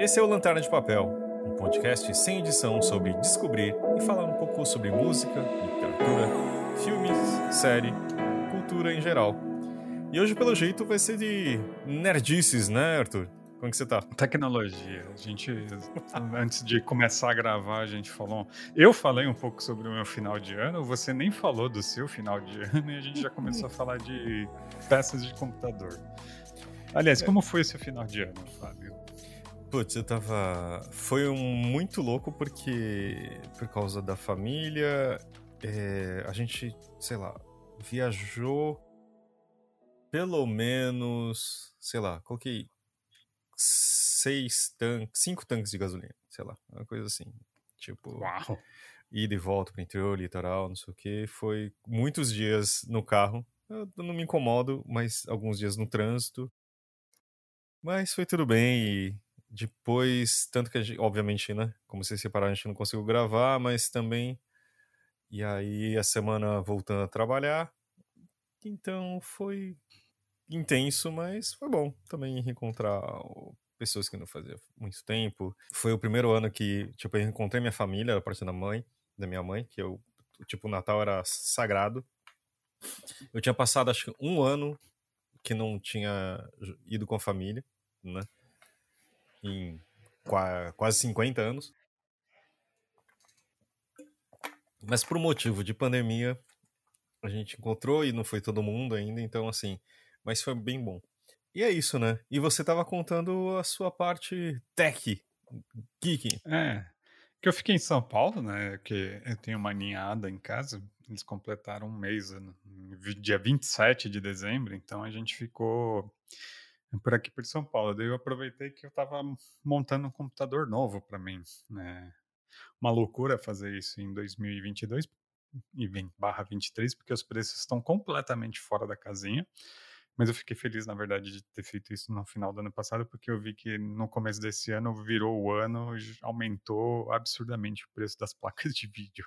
Esse é o Lanterna de Papel, um podcast sem edição sobre descobrir e falar um pouco sobre música, literatura, filmes, série, cultura em geral. E hoje, pelo jeito, vai ser de nerdices, né, Arthur? Como que você tá? Tecnologia. A gente, antes de começar a gravar, a gente falou. Eu falei um pouco sobre o meu final de ano, você nem falou do seu final de ano e a gente já começou a falar de peças de computador. Aliás, como foi seu final de ano, Fábio? Putz, eu tava. Foi um muito louco porque. Por causa da família. É... A gente, sei lá, viajou. Pelo menos. Sei lá, coloquei. Seis tanques. Cinco tanques de gasolina, sei lá, uma coisa assim. Tipo. Uau! Ida e volta pro interior, litoral, não sei o que. Foi muitos dias no carro. Eu não me incomodo, mas alguns dias no trânsito. Mas foi tudo bem e depois, tanto que a gente, obviamente, né, como vocês separaram, a gente não conseguiu gravar, mas também e aí a semana voltando a trabalhar. Então foi intenso, mas foi bom também reencontrar pessoas que não fazia muito tempo. Foi o primeiro ano que, tipo, eu encontrei minha família, a parte da mãe, da minha mãe, que eu, tipo, o Natal era sagrado. Eu tinha passado, acho que um ano que não tinha ido com a família, né? Em quase 50 anos. Mas por motivo de pandemia, a gente encontrou e não foi todo mundo ainda, então assim, mas foi bem bom. E é isso, né? E você tava contando a sua parte tech, geek. É, que eu fiquei em São Paulo, né? Que eu tenho uma ninhada em casa, eles completaram um mês, no dia 27 de dezembro, então a gente ficou por aqui por São Paulo. Daí eu aproveitei que eu estava montando um computador novo para mim, né? Uma loucura fazer isso em 2022 e 23, porque os preços estão completamente fora da casinha. Mas eu fiquei feliz, na verdade, de ter feito isso no final do ano passado, porque eu vi que no começo desse ano virou o ano, aumentou absurdamente o preço das placas de vídeo.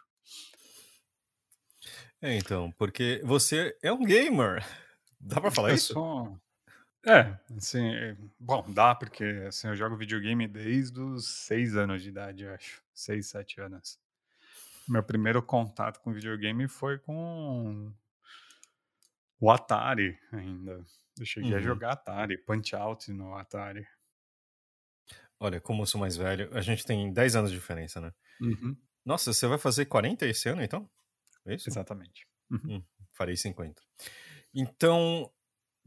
É, então, porque você é um gamer. Dá pra falar eu isso? Sou... É, assim, bom, dá, porque assim, eu jogo videogame desde os seis anos de idade, eu acho. Seis, sete anos. Meu primeiro contato com videogame foi com o Atari ainda. Eu cheguei uhum. a jogar Atari, Punch Out no Atari. Olha, como eu sou mais velho, a gente tem 10 anos de diferença, né? Uhum. Nossa, você vai fazer 40 esse ano, então? É isso? Exatamente. Uhum. Hum, farei 50. Então,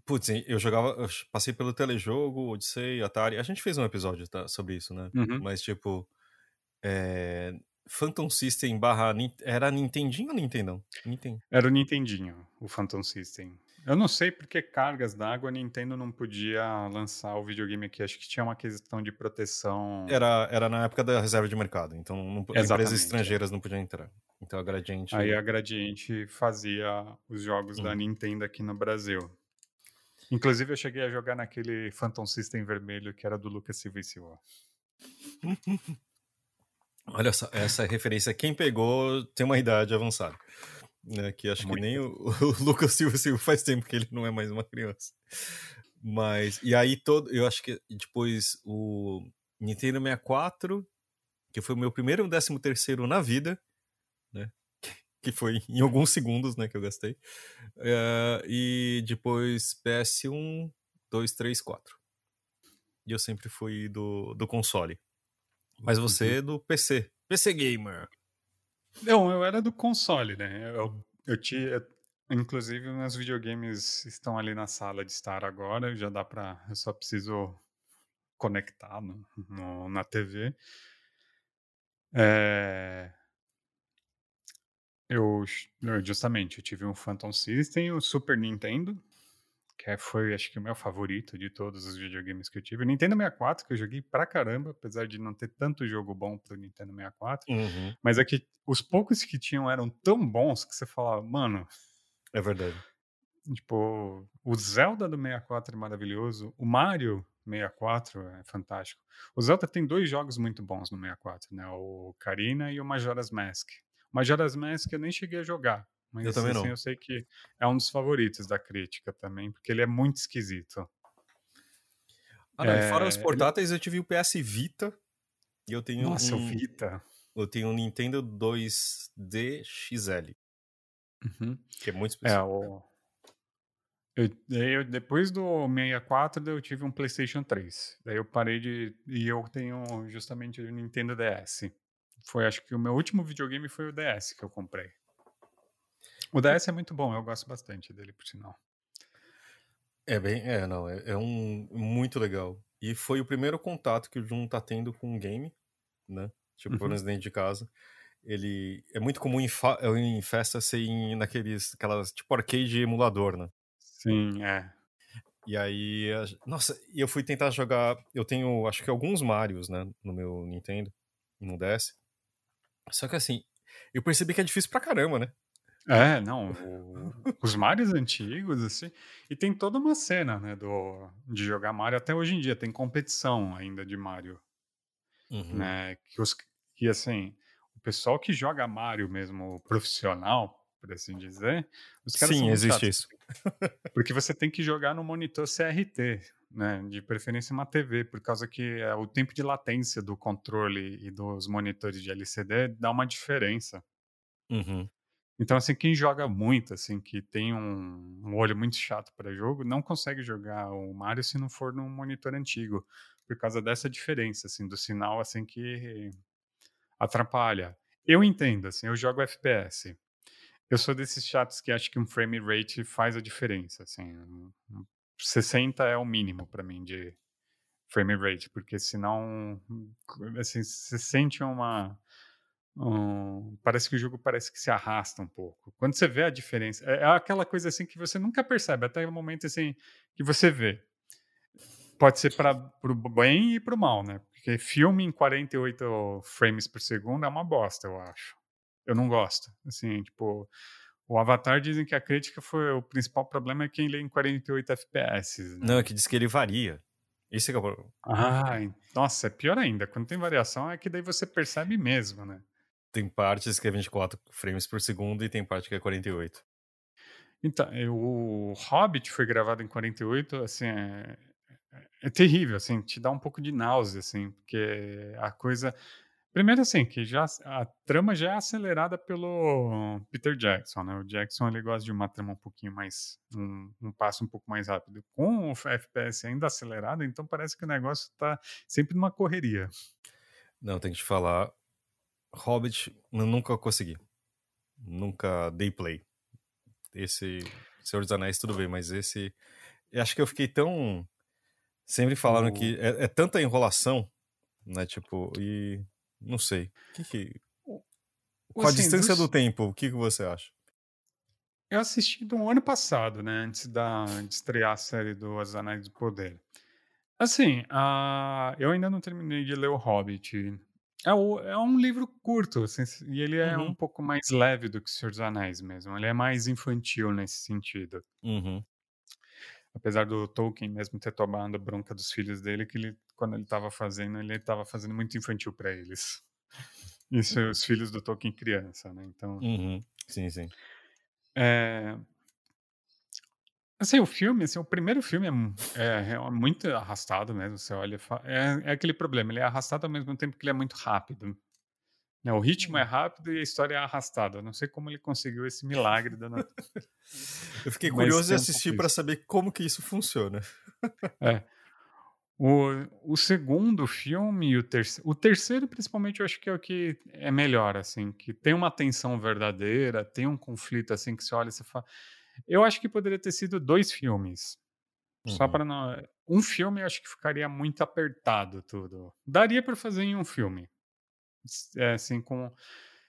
putz, eu jogava, eu passei pelo telejogo, Odyssey, Atari. A gente fez um episódio tá, sobre isso, né? Uhum. Mas, tipo, é, Phantom System barra. Era Nintendinho ou Nintendão? Nintendo. Era o Nintendinho, o Phantom System. Eu não sei porque cargas d'água a Nintendo não podia lançar o videogame aqui. Acho que tinha uma questão de proteção. Era, era na época da reserva de mercado, então não, empresas estrangeiras não podiam entrar. Então a Gradiente. Aí a Gradiente fazia os jogos hum. da Nintendo aqui no Brasil. Inclusive eu cheguei a jogar naquele Phantom System vermelho que era do Lucas Silva e Silva. Olha só, essa referência, quem pegou tem uma idade avançada. Né, que acho Muito. que nem o, o, Lucas Silva, Silva faz tempo que ele não é mais uma criança. Mas, e aí todo, eu acho que depois o Nintendo 64, que foi o meu primeiro e décimo terceiro na vida, né, que foi em alguns segundos, né, que eu gastei, uh, e depois PS1, 2, 3, 4. E eu sempre fui do, do console. Mas você é do PC. PC Gamer. Não, eu era do console, né? Eu, eu tinha. Inclusive, meus videogames estão ali na sala de estar agora. Já dá pra. Eu só preciso conectar no, no na TV. É, eu, justamente, eu tive um Phantom System, o Super Nintendo, que é, foi, acho que, o meu favorito de todos os videogames que eu tive. O Nintendo 64, que eu joguei pra caramba, apesar de não ter tanto jogo bom pro Nintendo 64. Uhum. Mas é que os poucos que tinham eram tão bons que você falava, mano. É verdade. Tipo, o Zelda do 64 é maravilhoso, o Mario 64 é fantástico. O Zelda tem dois jogos muito bons no 64, né? O Karina e o Majora's Mask. O Majora's Mask eu nem cheguei a jogar, mas eu também assim, não. eu sei que é um dos favoritos da crítica também, porque ele é muito esquisito. Ah, não, e fora os portáteis, eu tive o PS Vita e eu tenho Nossa, o um, Vita. eu tenho um Nintendo 2D XL, Uhum. que é muito É, especial. o... Eu, daí eu- depois do 64, daí eu tive um PlayStation 3. Daí eu parei de. E eu tenho justamente o Nintendo DS. Foi, acho que o meu último videogame foi o DS que eu comprei. O DS é muito bom, eu gosto bastante dele, por sinal. É bem, é, não, é, é um muito legal. E foi o primeiro contato que o Jun tá tendo com um game, né? Tipo, Uhum. pelo menos dentro de casa. Ele é muito comum em, fa- em festa ser em naqueles aquelas tipo arcade de emulador, né? Sim, é. E aí, nossa, e eu fui tentar jogar, eu tenho acho que alguns Marios, né, no meu Nintendo, no DS. Só que assim, eu percebi que é difícil pra caramba, né? É, não, o- os Marios antigos, assim, e tem toda uma cena, né, do, de jogar Mario até hoje em dia, tem competição ainda de Mario, Uhum. né, que, os, que assim, o pessoal que joga Mario mesmo profissional, por assim dizer, os caras Sim, existe chatos, isso. porque você tem que jogar no monitor CRT, né, de preferência uma TV, por causa que é, o tempo de latência do controle e dos monitores de LCD dá uma diferença. Uhum. Então, assim, quem joga muito, assim, que tem um, um olho muito chato para jogo, não consegue jogar o Mario se não for num monitor antigo, por causa dessa diferença, assim, do sinal, assim, que atrapalha. Eu entendo, assim, eu jogo FPS. Eu sou desses chatos que acham que um frame rate faz a diferença, assim. um- um 60 é o mínimo para mim de frame rate, porque senão, assim, você sente uma um, parece que o jogo parece que se arrasta um pouco. Quando você vê a diferença, é, é aquela coisa assim que você nunca percebe, até o momento assim que você vê. Pode ser para o bem e para o mal, né? Porque filme em 48 frames por segundo é uma bosta, eu acho. Eu não gosto. Assim, tipo, o Avatar dizem que a crítica foi o principal problema é quem lê em 48 FPS. Né? Não, é que diz que ele varia. Esse que é o problema. Ah, nossa, é pior ainda. Quando tem variação é que daí você percebe mesmo, né? Tem partes que é 24 frames por segundo e tem parte que é 48. Então, o Hobbit foi gravado em 48, assim, é, é- é terrível, assim, te dá um pouco de náusea, assim, porque a coisa... Primeiro, assim, que já a trama já é acelerada pelo Peter Jackson, né? O Jackson, ele gosta de uma trama um pouquinho mais... um, um passo um pouco mais rápido. Com o FPS ainda acelerado, então parece que o negócio tá sempre numa correria. Não, tem que te falar. Hobbit, eu nunca consegui. Nunca dei play. Esse Senhor dos Anéis, tudo bem, mas esse. Eu acho que eu fiquei tão. Sempre falaram O- que é, é tanta enrolação, né? Tipo, e. Não sei. Que que... Com a Assim, distância dos- do tempo, o que, que você acha? Eu assisti do ano passado, né? Antes da, de estrear a série do Os Anéis do Poder. Assim, ah, eu ainda não terminei de ler O Hobbit. É, o- é um livro curto, assim, e ele é Uhum. um pouco mais leve do que O Senhor dos Anéis mesmo. Ele é mais infantil nesse sentido. Uhum. Apesar do Tolkien mesmo ter tomado a bronca dos filhos dele, que ele, quando ele estava fazendo, ele estava fazendo muito infantil para eles. Isso, os filhos do Tolkien criança, né? Então, Uhum. Sim, sim. É... Assim, o filme, assim, o primeiro filme é, é real- muito arrastado mesmo. Você olha, é, é aquele problema. Ele é arrastado ao mesmo tempo que ele é muito rápido. Né? O ritmo é rápido e a história é arrastada. Eu não sei como ele conseguiu esse milagre da Eu fiquei Mas curioso de assistir para saber como que isso funciona. É. O, o segundo filme e o terceiro. O terceiro, principalmente, eu acho que é o que é melhor, assim, que tem uma tensão verdadeira, tem um conflito assim que você olha e você fala. Eu acho que poderia ter sido dois filmes. Só Uhum. para não. Um filme eu acho que ficaria muito apertado tudo. Daria para fazer em um filme. É, assim, com.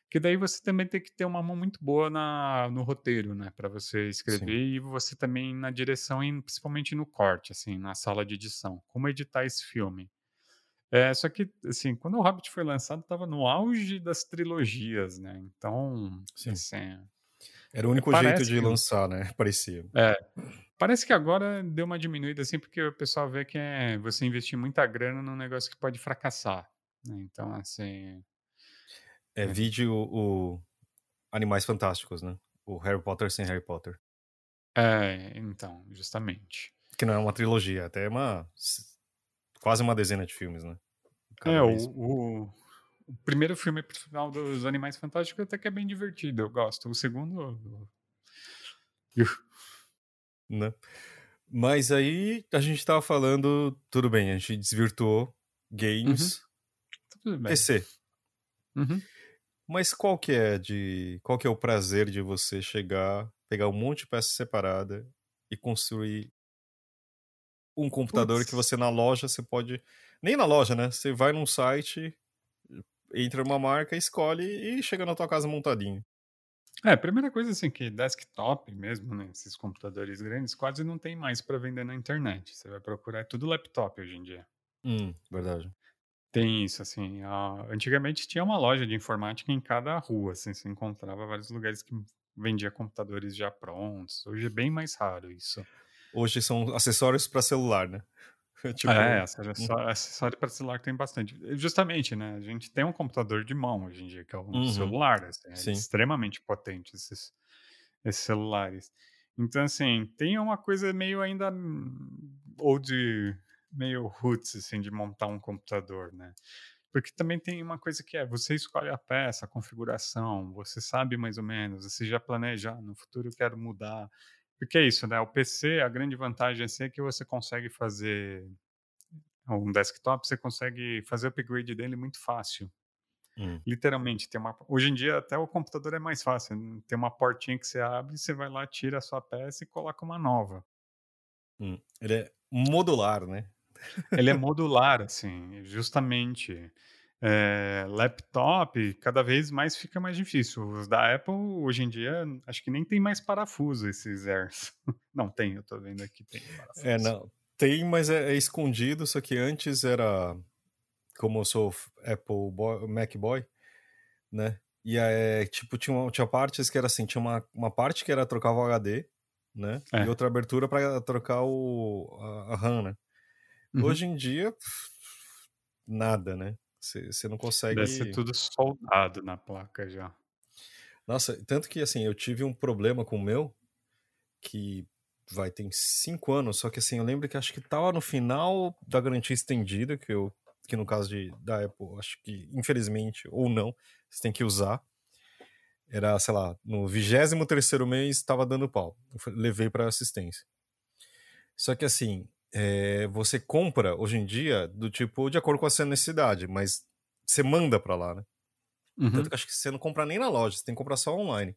Que daí você também tem que ter uma mão muito boa na, no roteiro, né? Para você escrever e você também na direção e principalmente no corte, assim, na sala de edição. Como editar esse filme. É, só que, assim, quando o Hobbit foi lançado, estava no auge das trilogias, né? Então, Sim. assim, Era o único jeito de que- lançar, né? Parecia. Parece que agora deu uma diminuída assim, porque o pessoal vê que é você investir muita grana num negócio que pode fracassar. Né? Então, assim. É vídeo o Animais Fantásticos, né? O Harry Potter sem Harry Potter. É, então, justamente. Que não é uma trilogia, até é uma. quase uma dezena de filmes, né? Cada é, o, o, o, primeiro filme final dos Animais Fantásticos até que é bem divertido, eu gosto. O segundo. Né? Mas aí a gente tava falando, tudo bem, a gente desvirtuou games, uhum. PC. Uhum. Mas qual que é de, qual que é o prazer de você chegar, pegar um monte de peça separada e construir um computador Puts. que você na loja você pode nem na loja, né? Você vai num site, entra uma marca, escolhe e chega na tua casa montadinho. É, a primeira coisa assim que desktop mesmo, né, esses computadores grandes quase não tem mais para vender na internet. Você vai procurar é tudo laptop hoje em dia. Hum, verdade. Tem isso, assim. A... Antigamente tinha uma loja de informática em cada rua, assim, você encontrava vários lugares que vendia computadores já prontos. Hoje é bem mais raro isso. Hoje são acessórios para celular, né? tipo... É, acessório, acessório para celular tem bastante. Justamente, né? A gente tem um computador de mão hoje em dia, que é um uhum. celular, assim, é extremamente potente esses, esses celulares. Então, assim, tem uma coisa meio ainda ou de meio roots, assim, de montar um computador, né? Porque também tem uma coisa que é, você escolhe a peça, a configuração, você sabe mais ou menos, você já planeja, ah, no futuro eu quero mudar. Porque é isso, né? O PC, a grande vantagem assim, é que você consegue fazer um desktop, você consegue fazer o upgrade dele muito fácil. Hum. Literalmente, tem uma. Hoje em dia, até o computador é mais fácil. Tem uma portinha que você abre, você vai lá, tira a sua peça e coloca uma nova. Hum. Ele é modular, né? Ele é modular, assim, justamente. É, laptop, cada vez mais fica mais difícil. Os da Apple, hoje em dia, acho que nem tem mais parafuso esses Airs. Não tem, eu tô vendo aqui, tem parafuso. É, não. Tem, mas é, é escondido, só que antes era. Como eu sou Apple boy, Mac Boy, né? E é, tipo, tinha, tinha partes que era assim, tinha uma, uma parte que era trocar o HD, né? É. E outra abertura para trocar o, a, a RAM, né? Uhum. Hoje em dia, nada, né? Você não consegue. Deve ser tudo soldado na placa já. Nossa, tanto que assim, eu tive um problema com o meu, que vai, tem cinco anos, só que assim, eu lembro que acho que tava no final da garantia estendida, que eu, que no caso de, da Apple, acho que infelizmente, ou não, você tem que usar. Era, sei lá, no 23 terceiro mês estava dando pau. Eu levei para assistência. Só que assim, é, você compra hoje em dia do tipo de acordo com a sua necessidade, mas você manda para lá, né? Uhum. Tanto que acho que você não compra nem na loja, você tem que comprar só online.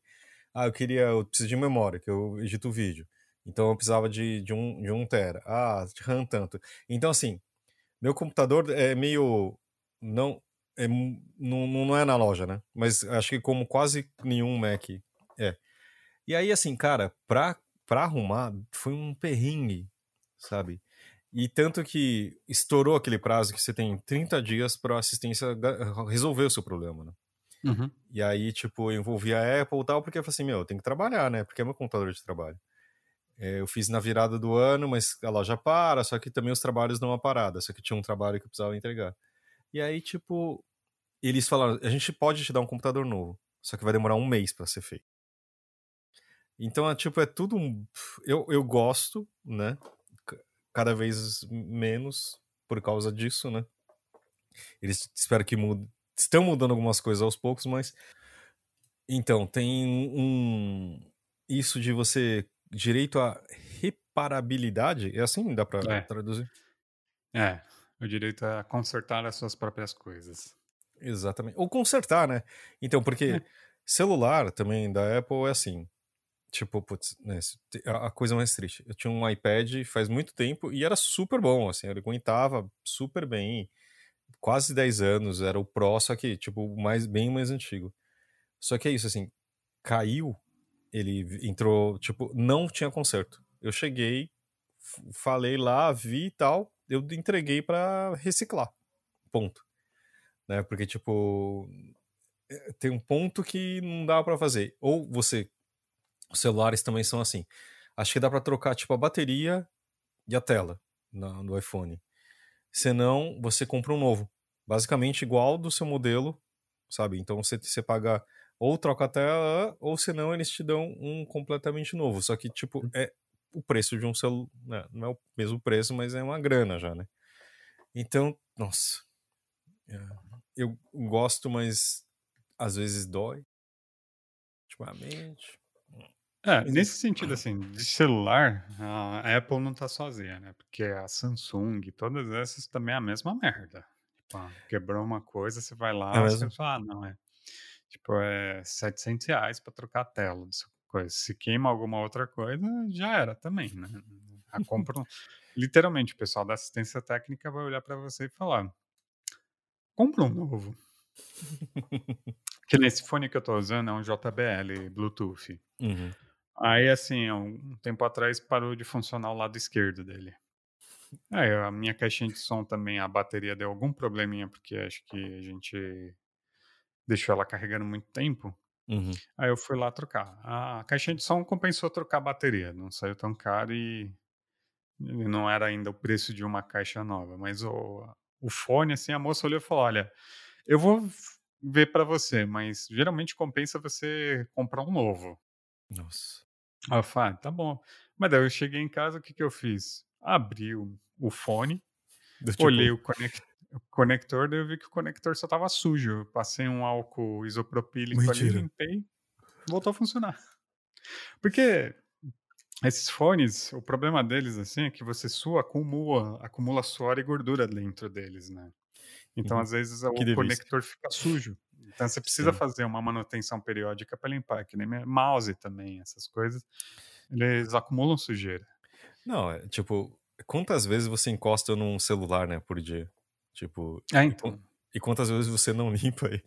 Ah, eu queria, eu preciso de memória, que eu edito o vídeo. Então eu precisava de, de, um, de um tera. Ah, de RAM tanto. Então, assim, meu computador é meio. Não, é, não, não é na loja, né? Mas acho que como quase nenhum Mac é. E aí, assim, cara, pra, pra arrumar, foi um perrengue sabe? E tanto que estourou aquele prazo que você tem 30 dias para assistência resolver o seu problema, né? Uhum. E aí, tipo, eu envolvi a Apple e tal, porque eu falei assim, meu, eu tenho que trabalhar, né? Porque é meu computador de trabalho. É, eu fiz na virada do ano, mas a loja para, só que também os trabalhos dão uma parada, só que tinha um trabalho que eu precisava entregar. E aí, tipo, eles falaram, a gente pode te dar um computador novo, só que vai demorar um mês para ser feito. Então, é, tipo, é tudo. Eu, eu gosto, né? Cada vez menos por causa disso, né? Eles espero que mude, estão mudando algumas coisas aos poucos, mas então tem um isso de você direito à reparabilidade, é assim dá para é. traduzir? É, o direito a consertar as suas próprias coisas. Exatamente. Ou consertar, né? Então, porque é. celular também da Apple é assim. Tipo, putz, né, a coisa mais triste. Eu tinha um iPad faz muito tempo e era super bom, assim, ele aguentava super bem, quase 10 anos, era o Pro, só que, tipo, mais, bem mais antigo. Só que é isso, assim, caiu, ele entrou, tipo, não tinha conserto. Eu cheguei, falei lá, vi e tal, eu entreguei para reciclar, ponto. Né, porque, tipo, é, tem um ponto que não dá para fazer. Ou você os celulares também são assim. Acho que dá para trocar tipo a bateria e a tela no, no iPhone. Senão, você compra um novo. Basicamente igual do seu modelo, sabe? Então você, você paga ou troca a tela, ou senão eles te dão um completamente novo. Só que, tipo, hum. é o preço de um celular. Né? Não é o mesmo preço, mas é uma grana já, né? Então, nossa. É, eu gosto, mas às vezes dói. Ultimamente. É, nesse sentido, assim, de celular, a Apple não tá sozinha, né? Porque a Samsung, todas essas também é a mesma merda. Tipo, ah, quebrou uma coisa, você vai É lá, você mesmo? fala, ah, não, é. Tipo, é 700 reais pra trocar a tela dessa coisa. Se queima alguma outra coisa, já era também, né? A compra. Literalmente, o pessoal da assistência técnica vai olhar pra você e falar: compra um novo. Que nesse fone que eu tô usando é um JBL Bluetooth. Uhum. Aí, assim, um tempo atrás parou de funcionar o lado esquerdo dele. Aí, a minha caixinha de som também, a bateria deu algum probleminha, porque acho que a gente deixou ela carregando muito tempo. Uhum. Aí eu fui lá trocar. A caixinha de som compensou trocar a bateria, não saiu tão caro e não era ainda o preço de uma caixa nova. Mas o, o fone, assim, a moça olhou e falou: Olha, eu vou ver pra você, mas geralmente compensa você comprar um novo. Nossa. Ah, tá bom. Mas daí eu cheguei em casa, o que, que eu fiz? Abri o, o fone, tipo, olhei o, o conector, daí eu vi que o conector só tava sujo. Eu passei um álcool isopropílico ali, limpei, voltou a funcionar. Porque esses fones, o problema deles, assim, é que você sua, acumula, acumula suor e gordura dentro deles, né? Então, Uhum. às vezes, o delícia. conector fica sujo. Então, você precisa Sim. fazer uma manutenção periódica para limpar, que nem mouse também, essas coisas. Eles acumulam sujeira. Não, é tipo, quantas vezes você encosta num celular, né, por dia? Tipo, e, quan- então. e quantas vezes você não limpa ele,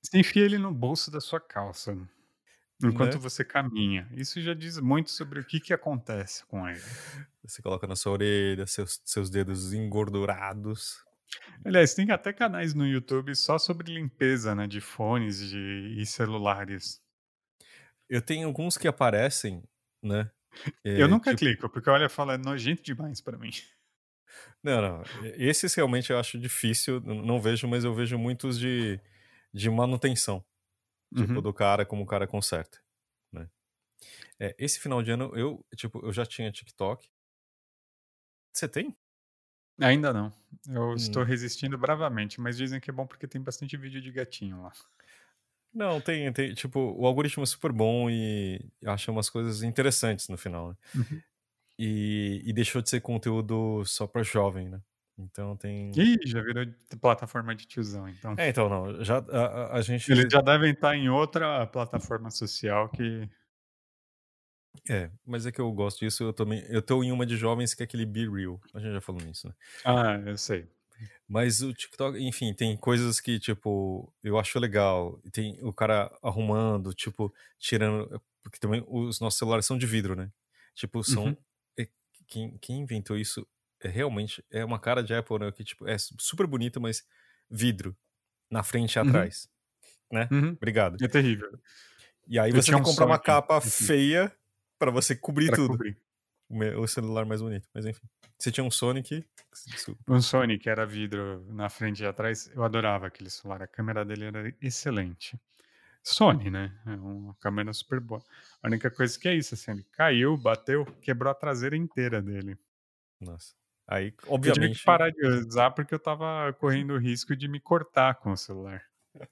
Você enfia ele no bolso da sua calça enquanto né? você caminha. Isso já diz muito sobre o que, que acontece com ele. Você coloca na sua orelha, seus, seus dedos engordurados. Aliás, tem até canais no YouTube só sobre limpeza né, de fones de, e celulares. Eu tenho alguns que aparecem, né? Eu é, nunca tipo, clico, porque olha, fala, é nojento demais pra mim. não, não. Esses realmente eu acho difícil, não vejo, mas eu vejo muitos de, de manutenção. Tipo, Uhum. do cara, como o cara conserta, né? É, esse final de ano, eu, tipo, eu já tinha TikTok. Você tem? Ainda não. Eu Hum. estou resistindo bravamente, mas dizem que é bom porque tem bastante vídeo de gatinho lá. Não, tem, tem, tipo, o algoritmo é super bom e acha umas coisas interessantes no final, né? Uhum. E, e deixou de ser conteúdo só pra jovem, né? Então tem. Ih, já virou plataforma de tiozão, então. É, então não, já a, a- a gente. Eles já devem estar em outra plataforma social que. É, mas é que eu gosto disso, eu também. Eu tô em uma de jovens que é aquele Be Real. A gente já falou nisso, né? Ah, eu sei. Mas o TikTok, enfim, tem coisas que, tipo, eu acho legal. Tem o cara arrumando, tipo, tirando. Porque também os nossos celulares são de vidro, né? Tipo, são. Uhum. Quem, quem inventou isso é realmente. É uma cara de Apple, né? Que, tipo, é super bonita, mas vidro. Na frente e Uhum. atrás. Né? Uhum. Obrigado. É terrível. E aí Eu você que um comprar uma Sonic capa feia pra você cobrir Pra tudo. cobrir. O celular mais bonito. Mas enfim. Você tinha um Sonic. Um Sony que era vidro na frente e atrás, eu adorava aquele celular. A câmera dele era excelente. Sony, né? É uma câmera super boa. A única coisa que é isso, assim, ele caiu, bateu, quebrou a traseira inteira dele. Nossa. Aí, Eu tive obviamente. que parar de usar porque eu tava correndo o risco de me cortar com o celular.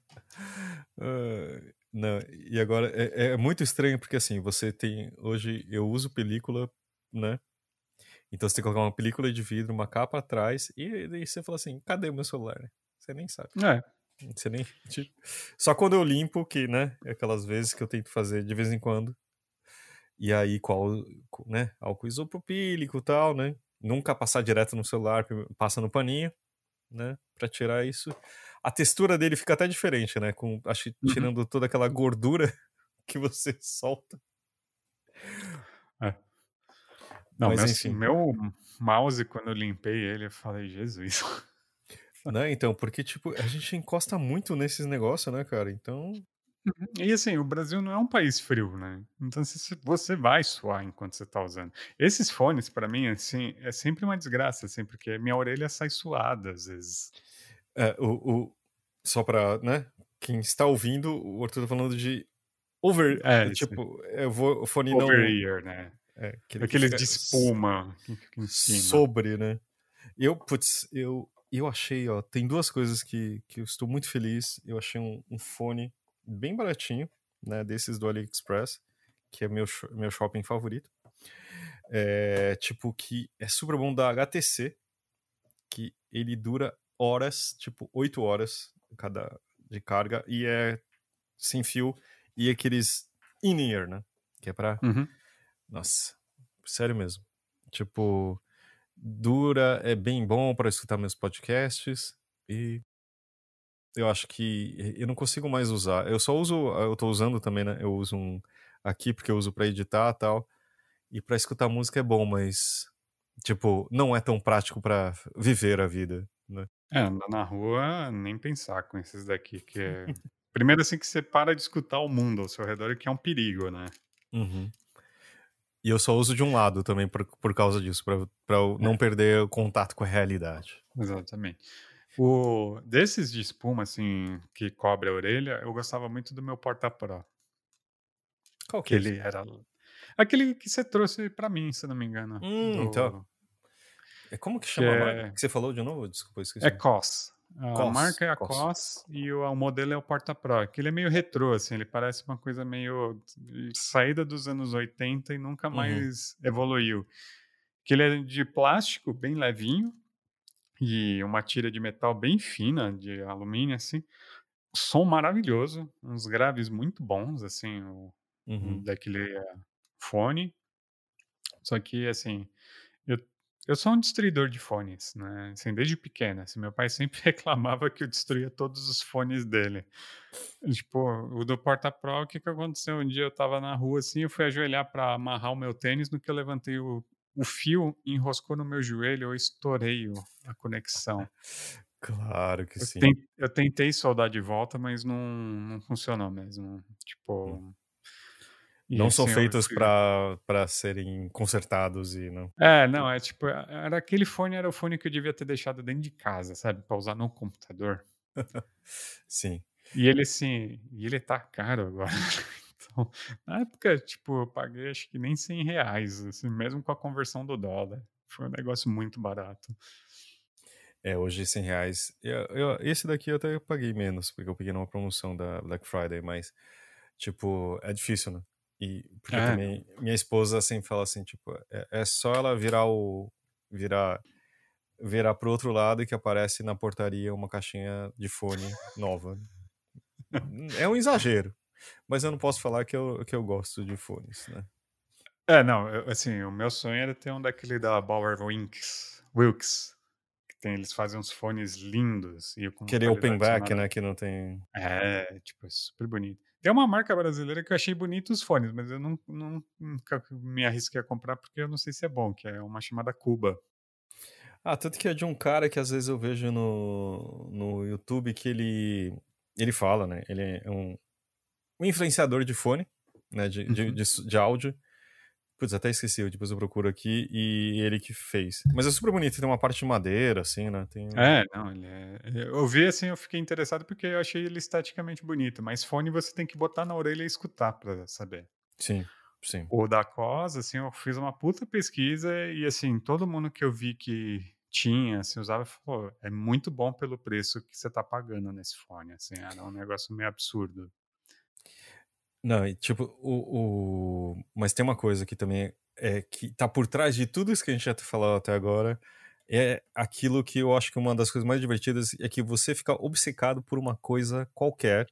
Ah, não, e agora é, é muito estranho porque assim, você tem. Hoje eu uso película, né? Então você tem que colocar uma película de vidro, uma capa atrás, e daí você fala assim: cadê o meu celular? Você nem sabe. É, Você nem. tipo, Só quando eu limpo, que, né? é Aquelas vezes que eu tento fazer de vez em quando. E aí, qual, né? Álcool isopropílico e tal, né? Nunca passar direto no celular, passa no paninho, né? Pra tirar isso. A textura dele fica até diferente, né? Com, acho que Uhum. tirando toda aquela gordura que você solta. é. Não, Mas, meu, enfim. meu mouse, quando eu limpei ele, eu falei, Jesus. Né? Então, porque, tipo, a gente encosta muito nesses negócios, né, cara? Então. E assim, o Brasil não é um país frio, né? Então você vai suar enquanto você tá usando. Esses fones, pra mim, assim, é sempre uma desgraça, assim, porque minha orelha sai suada às vezes. É, o, o, só pra, né? Quem está ouvindo, o Arthur tá falando de over. É, isso. tipo, eu vou, o fone não. Over ear, né? É, aquele fica de espuma em cima. Sobre, né? Eu, putz, eu, eu achei, ó, tem duas coisas que, que eu estou muito feliz. Eu achei um, um fone bem baratinho, né, desses do AliExpress, que é meu, meu shopping favorito. É, tipo, que é super bom da HTC, que ele dura horas, tipo, 8 horas cada de carga, e é sem fio, e aqueles in-ear, né? Que é pra. Uhum. Nossa, sério mesmo. Tipo, dura, é bem bom para escutar meus podcasts, e eu acho que eu não consigo mais usar. Eu só uso, eu tô usando também, né? Eu uso um aqui porque eu uso para editar tal. E para escutar música é bom, mas tipo, não é tão prático para viver a vida, né? É, andar na rua, nem pensar com esses daqui, que é... Primeiro assim que você para de escutar o mundo ao seu redor, que é um perigo, né? Uhum. E eu só uso de um lado também por, por causa disso, para eu não é. perder o contato com a realidade. Exatamente. O, desses de espuma, assim, que cobre a orelha, eu gostava muito do meu Porta-Pro. Qual que, é que ele era? Aquele que você trouxe para mim, se não me engano. Hum, do... então. É como que chama que a marca? Que você falou de novo? Desculpa, esqueci. É COS. A Cos, marca é a COS, COS e o, o, modelo é o Porta Pro. Que ele é meio retrô, assim, ele parece uma coisa meio saída dos anos 80 e nunca uhum. mais uhum. evoluiu. Que ele é de plástico, bem levinho, e uma tira de metal bem fina, de alumínio, assim. Som maravilhoso, uns graves muito bons, assim, o, uhum. daquele uh, fone. Só que, assim, eu, eu sou um destruidor de fones, né? Assim, desde pequena. Assim, meu pai sempre reclamava que eu destruía todos os fones dele. Tipo, o do Porta Pro, o que, que aconteceu? Um dia eu tava na rua, assim, eu fui ajoelhar para amarrar o meu tênis, no que eu levantei o, o fio enroscou no meu joelho, eu estourei a conexão. Claro que eu sim. Tentei, eu tentei soldar de volta, mas não, não funcionou mesmo. Tipo. Hum. Não são feitos para serem consertados e não. É, não, é tipo, era aquele fone, era o fone que eu devia ter deixado dentro de casa, sabe? Para usar no computador. sim. E ele assim, e ele tá caro agora. Então, na época, tipo, eu paguei acho que nem 100 reais, assim, mesmo com a conversão do dólar. Foi um negócio muito barato. É, hoje 100 reais. Eu, eu, esse daqui eu até paguei menos, porque eu peguei numa promoção da Black Friday, mas, tipo, é difícil, né? E, porque é. também minha esposa sempre fala assim, tipo, é, é só ela virar o. virar virar pro outro lado e que aparece na portaria uma caixinha de fone nova. É um exagero. Mas eu não posso falar que eu, que eu gosto de fones, né? É, não, eu, assim, o meu sonho era ter um daquele da Bauer Winks, Wilks. Que tem, eles fazem uns fones lindos. E com Aquele open back, né, que não tem... É, tipo, é super bonito. Tem uma marca brasileira que eu achei bonito os fones, mas eu não, não, nunca me arrisquei a comprar porque eu não sei se é bom, que é uma chamada Cuba. Ah, tanto que é de um cara que às vezes eu vejo no, no YouTube que ele, ele fala, né? Ele é um, um influenciador de fone, né, de, uhum. de, de, de, áudio. Putz, até esqueci, depois eu procuro aqui, e ele que fez. Mas é super bonito, tem uma parte de madeira, assim, né? Tem... É, não, ele é... Eu vi, assim, eu fiquei interessado porque eu achei ele esteticamente bonito, mas fone você tem que botar na orelha e escutar pra saber. Sim, sim. O da COS, assim, eu fiz uma puta pesquisa e, assim, todo mundo que eu vi que tinha, assim, usava, falou, é muito bom pelo preço que você tá pagando nesse fone, assim, era um negócio meio absurdo. Não, e tipo, o, o... Mas tem uma coisa que também é que tá por trás de tudo isso que a gente já falou até agora. É aquilo que eu acho que uma das coisas mais divertidas é que você fica obcecado por uma coisa qualquer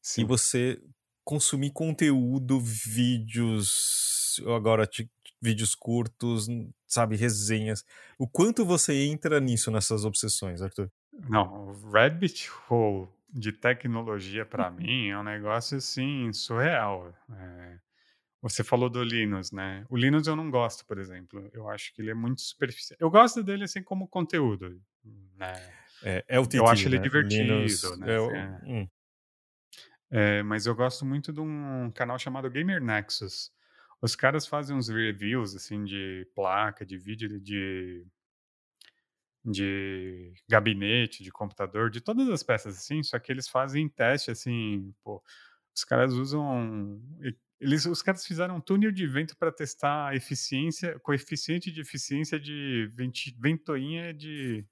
Sim. e você consumir conteúdo, vídeos, agora vídeos curtos, sabe, resenhas. O quanto você entra nisso, nessas obsessões, Arthur? Não, Rabbit Hole de tecnologia para uhum. mim é um negócio assim surreal. É, você falou do Linux, né? O Linux eu não gosto, por exemplo. Eu acho que ele é muito superficial. Eu gosto dele assim como conteúdo, né? É, é o TT, Eu acho ele né? divertido, Linux, né? É o... é. Hum. É, mas eu gosto muito de um canal chamado Gamer Nexus. Os caras fazem uns reviews assim de placa, de vídeo, de de gabinete, de computador, de todas as peças assim, só que eles fazem teste assim, pô, os caras usam eles, os caras fizeram um túnel de vento para testar a eficiência, coeficiente de eficiência de ventoinha de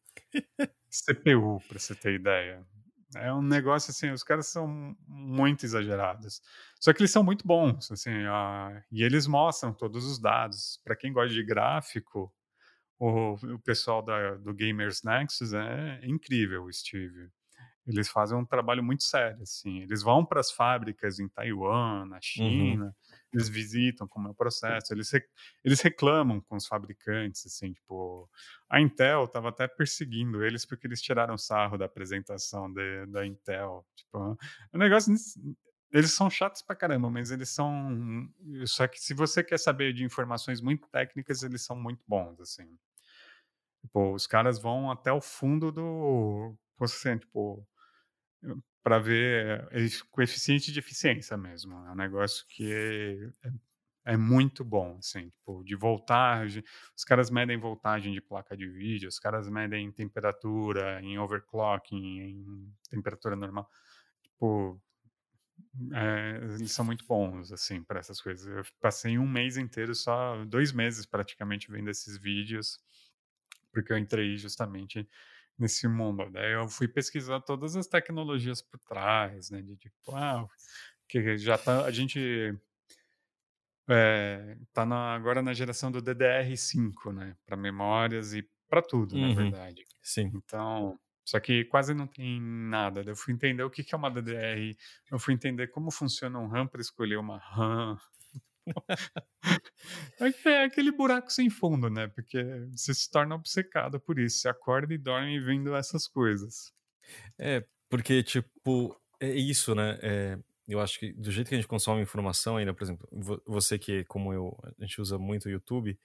CPU, para você ter ideia. É um negócio assim, os caras são muito exagerados. Só que eles são muito bons, assim, e eles mostram todos os dados. Para quem gosta de gráfico, o, o pessoal da, do Gamers Nexus é incrível, Steve eles fazem um trabalho muito sério, assim. Eles vão para as fábricas em Taiwan, na uhum. China, uhum. eles visitam como é o processo, eles, rec eles reclamam com os fabricantes, assim, tipo... A Intel estava até perseguindo eles porque eles tiraram sarro da apresentação de, da Intel. Tipo, o negócio... Eles são chatos pra caramba, mas eles são... Só que se você quer saber de informações muito técnicas, eles são muito bons, assim. Tipo, os caras vão até o fundo do... Você, tipo, para ver coeficiente de eficiência mesmo. É um negócio que é, é, muito bom, assim, tipo, de voltagem. Os caras medem voltagem de placa de vídeo, os caras medem temperatura, em overclocking, em temperatura normal. Tipo, é, eles são muito bons, assim, para essas coisas. Eu passei um mês inteiro, só dois meses praticamente, vendo esses vídeos, porque eu entrei justamente nesse mundo. Daí eu fui pesquisar todas as tecnologias por trás, né? De tipo, ah, que já tá, a gente é, tá na, agora na geração do DDR5, né? Para memórias e para tudo, uhum. na verdade. Sim. Então, só que quase não tem nada. Eu fui entender o que é uma DDR, eu fui entender como funciona um RAM para escolher uma RAM. É aquele buraco sem fundo, né? Porque você se torna obcecado por isso. Você acorda e dorme vendo essas coisas. É, porque, tipo, é isso, né? É, eu acho que do jeito que a gente consome informação ainda, por exemplo, você que, como eu, a gente usa muito o YouTube,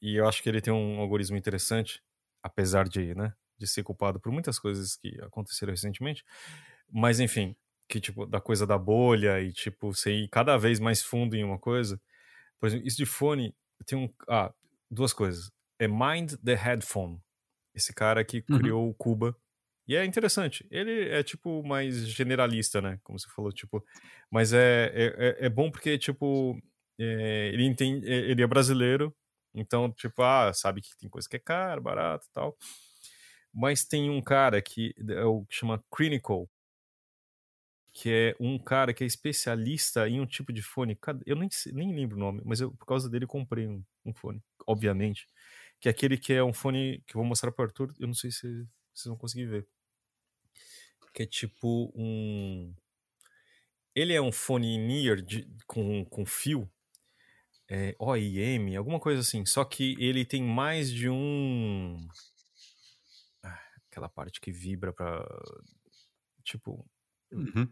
e eu acho que ele tem um algoritmo interessante, apesar de, né, de ser culpado por muitas coisas que aconteceram recentemente. Mas, enfim, que, tipo, da coisa da bolha e, tipo, você ir cada vez mais fundo em uma coisa. Por exemplo, isso de fone, tem um. Ah, duas coisas. É Mind the Headphone. Esse cara que uhum. criou o Cuba. E é interessante. Ele é, tipo, mais generalista, né? Como você falou, tipo. Mas é, é, é, é bom porque, tipo. É, ele, entende, é, ele é brasileiro. Então, tipo, ah, sabe que tem coisa que é cara, barato e tal. Mas tem um cara que é o que chama Clinical, que é um cara que é especialista em um tipo de fone. Eu nem, nem lembro o nome, mas eu, por causa dele, comprei um, um fone, obviamente. Que é aquele que é um fone que eu vou mostrar para o Arthur. Eu não sei se vocês vão conseguir ver. Que é tipo um. Ele é um fone near de, com, com fio, é, OIM, alguma coisa assim. Só que ele tem mais de um. Ah, aquela parte que vibra para Tipo. Uhum.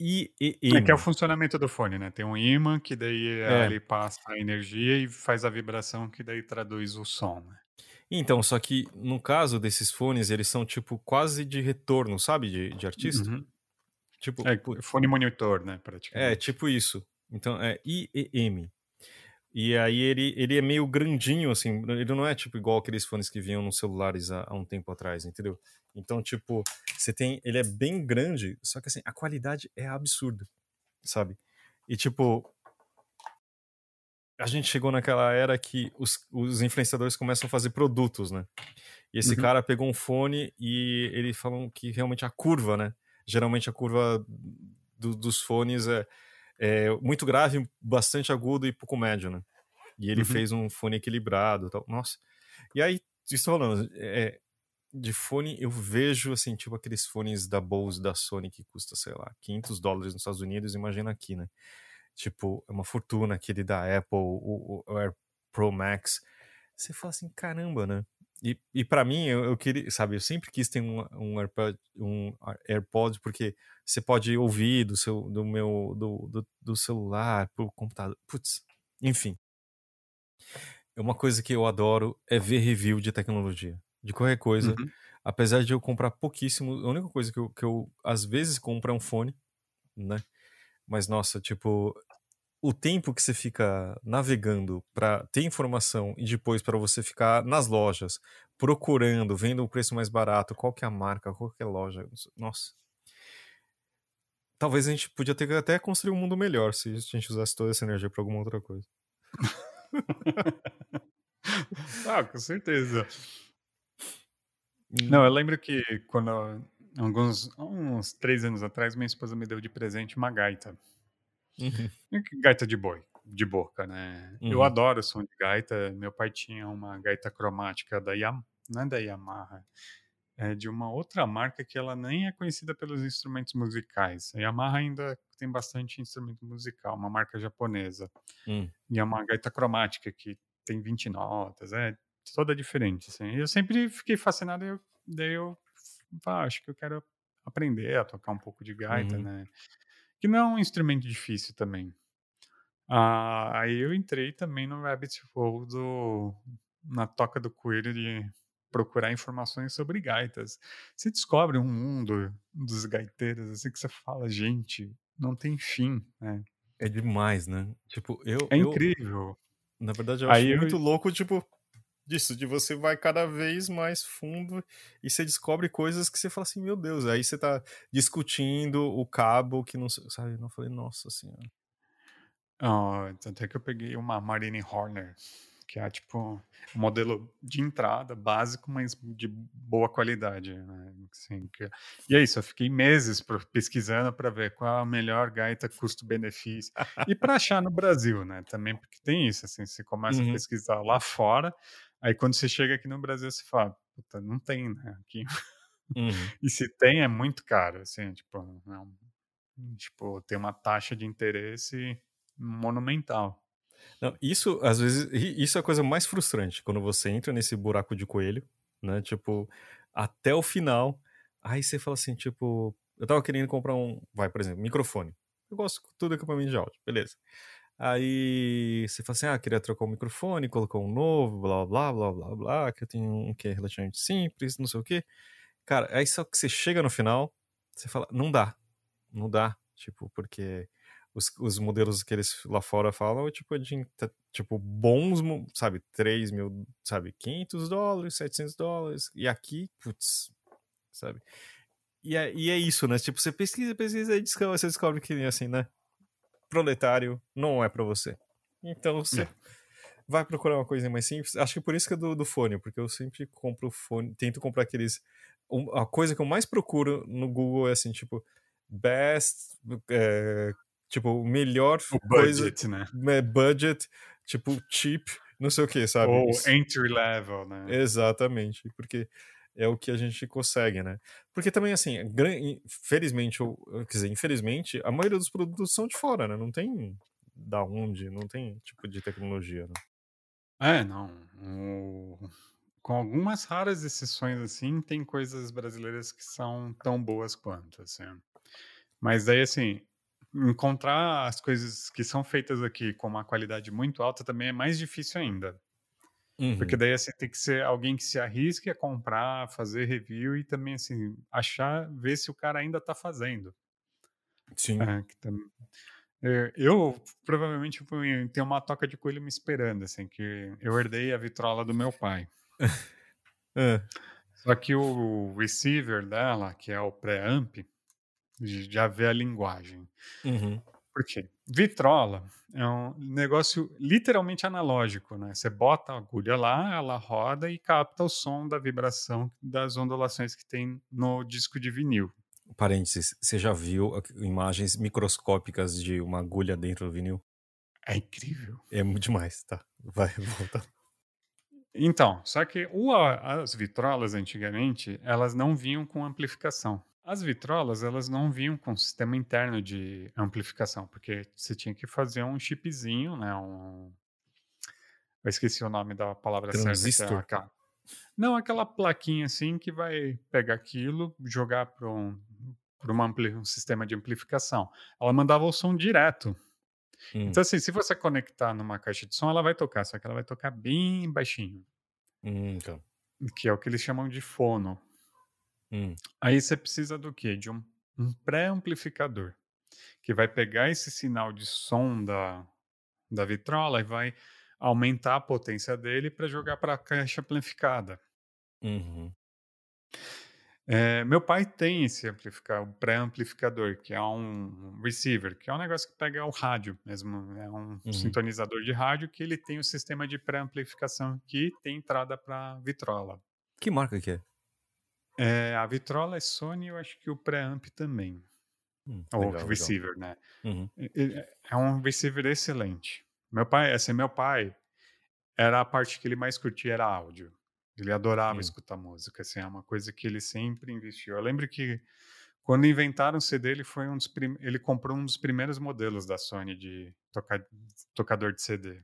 E, e, e, é que é o funcionamento do fone, né? Tem um imã que daí é. ele passa a energia e faz a vibração que daí traduz o som, né? Então, só que no caso desses fones, eles são tipo quase de retorno, sabe? De, de artista. Uhum. Tipo, é, fone monitor, né? Praticamente. É, tipo isso. Então, é IEM. E aí ele, ele é meio grandinho, assim, ele não é tipo igual aqueles fones que vinham nos celulares há, há um tempo atrás, entendeu? Então, tipo, você tem. Ele é bem grande, só que assim, a qualidade é absurda, sabe? E tipo. A gente chegou naquela era que os, os influenciadores começam a fazer produtos, né? E esse uhum. cara pegou um fone e ele falou que realmente a curva, né? Geralmente a curva do, dos fones é, é muito grave, bastante agudo e pouco médio, né? E ele uhum. fez um fone equilibrado tal. Nossa. E aí, estou falando, é, de fone, eu vejo, assim, tipo aqueles fones da Bose, da Sony, que custa, sei lá, 500 dólares nos Estados Unidos, imagina aqui, né? Tipo, é uma fortuna aquele da Apple, o, o Air Pro Max. Você fala assim, caramba, né? E, e para mim, eu, eu, queria, sabe, eu sempre quis ter um, um, AirPod, um AirPod, porque você pode ouvir do seu, do meu, do, do, do celular, pro computador, putz, enfim. É uma coisa que eu adoro é ver review de tecnologia de qualquer coisa. Uhum. Apesar de eu comprar pouquíssimo, a única coisa que eu, que eu às vezes compro é um fone, né? Mas nossa, tipo, o tempo que você fica navegando para ter informação e depois para você ficar nas lojas procurando, vendo o preço mais barato, qual que é a marca, qual que é a loja, nossa. talvez a gente podia ter até construir um mundo melhor se a gente usasse toda essa energia para alguma outra coisa. ah, com certeza. Não, eu lembro que quando alguns uns três anos atrás minha esposa me deu de presente uma gaita. Uhum. Gaita de boi, de boca, né? Eu Uhum. adoro o som de gaita. Meu pai tinha uma gaita cromática da Yamaha, não é da Yamaha, é de uma outra marca que ela nem é conhecida pelos instrumentos musicais. A Yamaha ainda tem bastante instrumento musical, uma marca japonesa. Hum. E é uma gaita cromática que tem 20 notas, é toda diferente. Assim. Eu sempre fiquei fascinado, eu, daí eu ah, acho que eu quero aprender a tocar um pouco de gaita, Uhum. né? Que não é um instrumento difícil também. Ah, aí eu entrei também no rabbit hole do, na toca do coelho de procurar informações sobre gaitas. Você descobre um mundo dos gaiteiros, assim que você fala, gente, não tem fim, né? É demais, né? Tipo, eu. É eu incrível. na verdade, eu Aí acho eu- muito louco, tipo, disso, de você vai cada vez mais fundo e você descobre coisas que você fala assim, meu Deus, aí você tá discutindo o cabo que não. Sabe? Não falei, nossa senhora. Ah, tanto é que eu peguei uma Marine Horner, que é tipo um modelo de entrada básico, mas de boa qualidade. Né? Assim, que- E é isso, eu fiquei meses pesquisando para ver qual a melhor gaita custo-benefício. e para achar no Brasil, né? Também porque tem isso, assim, você começa Uhum. a pesquisar lá fora, aí quando você chega aqui no Brasil, você fala, puta, não tem, né? Aqui. Uhum. E se tem, é muito caro, assim, tipo, não, tipo, tem uma taxa de interesse monumental. Não, isso, às vezes, isso é a coisa mais frustrante, quando você entra nesse buraco de coelho, né? Tipo, até o final, aí você fala assim, tipo, eu tava querendo comprar um, vai, por exemplo, microfone. Eu gosto de tudo equipamento de áudio, beleza. Aí você fala assim, ah, queria trocar o microfone, colocar um novo, blá, blá, blá, blá, blá, que eu tenho um que é relativamente simples, não sei o quê. Cara, aí só que você chega no final, você fala, não dá, não dá, tipo, porque os, os modelos que eles lá fora falam, tipo, de, tipo, bons, sabe, 3 mil, sabe, 500 dólares, 700 dólares, e aqui, putz, sabe? E é, e é isso, né? Tipo, você pesquisa, pesquisa e descobre, você descobre que, assim, né? Proletário não é pra você. Então você É. vai procurar uma coisa mais simples. Acho que por isso que é do, do fone, porque eu sempre compro fone, tento comprar aqueles. um- A coisa que eu mais procuro no Google é assim, tipo, best, é, tipo, o melhor O coisa, budget, né? é, budget, tipo, cheap, não sei o que, sabe? Ou entry level, né? Exatamente, porque é o que a gente consegue, né? Porque também, assim, felizmente, ou quer dizer, infelizmente, a maioria dos produtos são de fora, né? Não tem da onde, não tem tipo de tecnologia, né? É, não. o- Com algumas raras exceções, assim, tem coisas brasileiras que são tão boas quanto, assim. Mas daí, assim, encontrar as coisas que são feitas aqui com uma qualidade muito alta também é mais difícil ainda. Porque Uhum. daí, assim, tem que ser alguém que se arrisque a comprar, fazer review e também, assim, achar, ver se o cara ainda tá fazendo. Sim. É, que tam- É, eu provavelmente ter uma toca de coelho me esperando, assim, que eu herdei a vitrola do meu pai. É. Só que o receiver dela, que é o preamp, já vê a linguagem. Uhum. Por quê? Vitrola é um negócio literalmente analógico, né? Você bota a agulha lá, ela roda e capta o som da vibração das ondulações que tem no disco de vinil. Parênteses, você já viu imagens microscópicas de uma agulha dentro do vinil? É incrível. É muito demais, tá? Vai, volta. Então, só que o, as vitrolas antigamente, elas não vinham com amplificação. As vitrolas, elas não vinham com sistema interno de amplificação, porque você tinha que fazer um chipzinho, né? Um... Eu esqueci o nome da palavra certa. que é Transistor? aquela- Não, aquela plaquinha assim que vai pegar aquilo, jogar para um, pra uma ampli- um sistema de amplificação. Ela mandava o som direto. Hum, Então, assim, se você conectar numa caixa de som, ela vai tocar, só que ela vai tocar bem baixinho, hum, então. que é o que eles chamam de fono. Hum, Aí você precisa do quê? De um, um pré-amplificador, que vai pegar esse sinal de som da, da vitrola e vai aumentar a potência dele para jogar para a caixa amplificada. uhum. É, meu pai tem esse amplificador, pré-amplificador, que é um receiver, que é um negócio que pega o rádio mesmo, é um Uhum. sintonizador de rádio que ele tem o sistema de pré-amplificação que tem entrada para vitrola. Que marca que é? É, a vitrola é Sony, eu acho que o pré-amp também. Hum, Ou legal, legal. receiver, né? Uhum. É um receiver excelente. Meu pai, assim, meu pai era a parte que ele mais curtia era áudio. Ele adorava Hum. escutar música, assim, é uma coisa que ele sempre investiu. Eu lembro que quando inventaram o CD, ele foi um dos prim... ele comprou um dos primeiros modelos da Sony de toca... tocador de CD.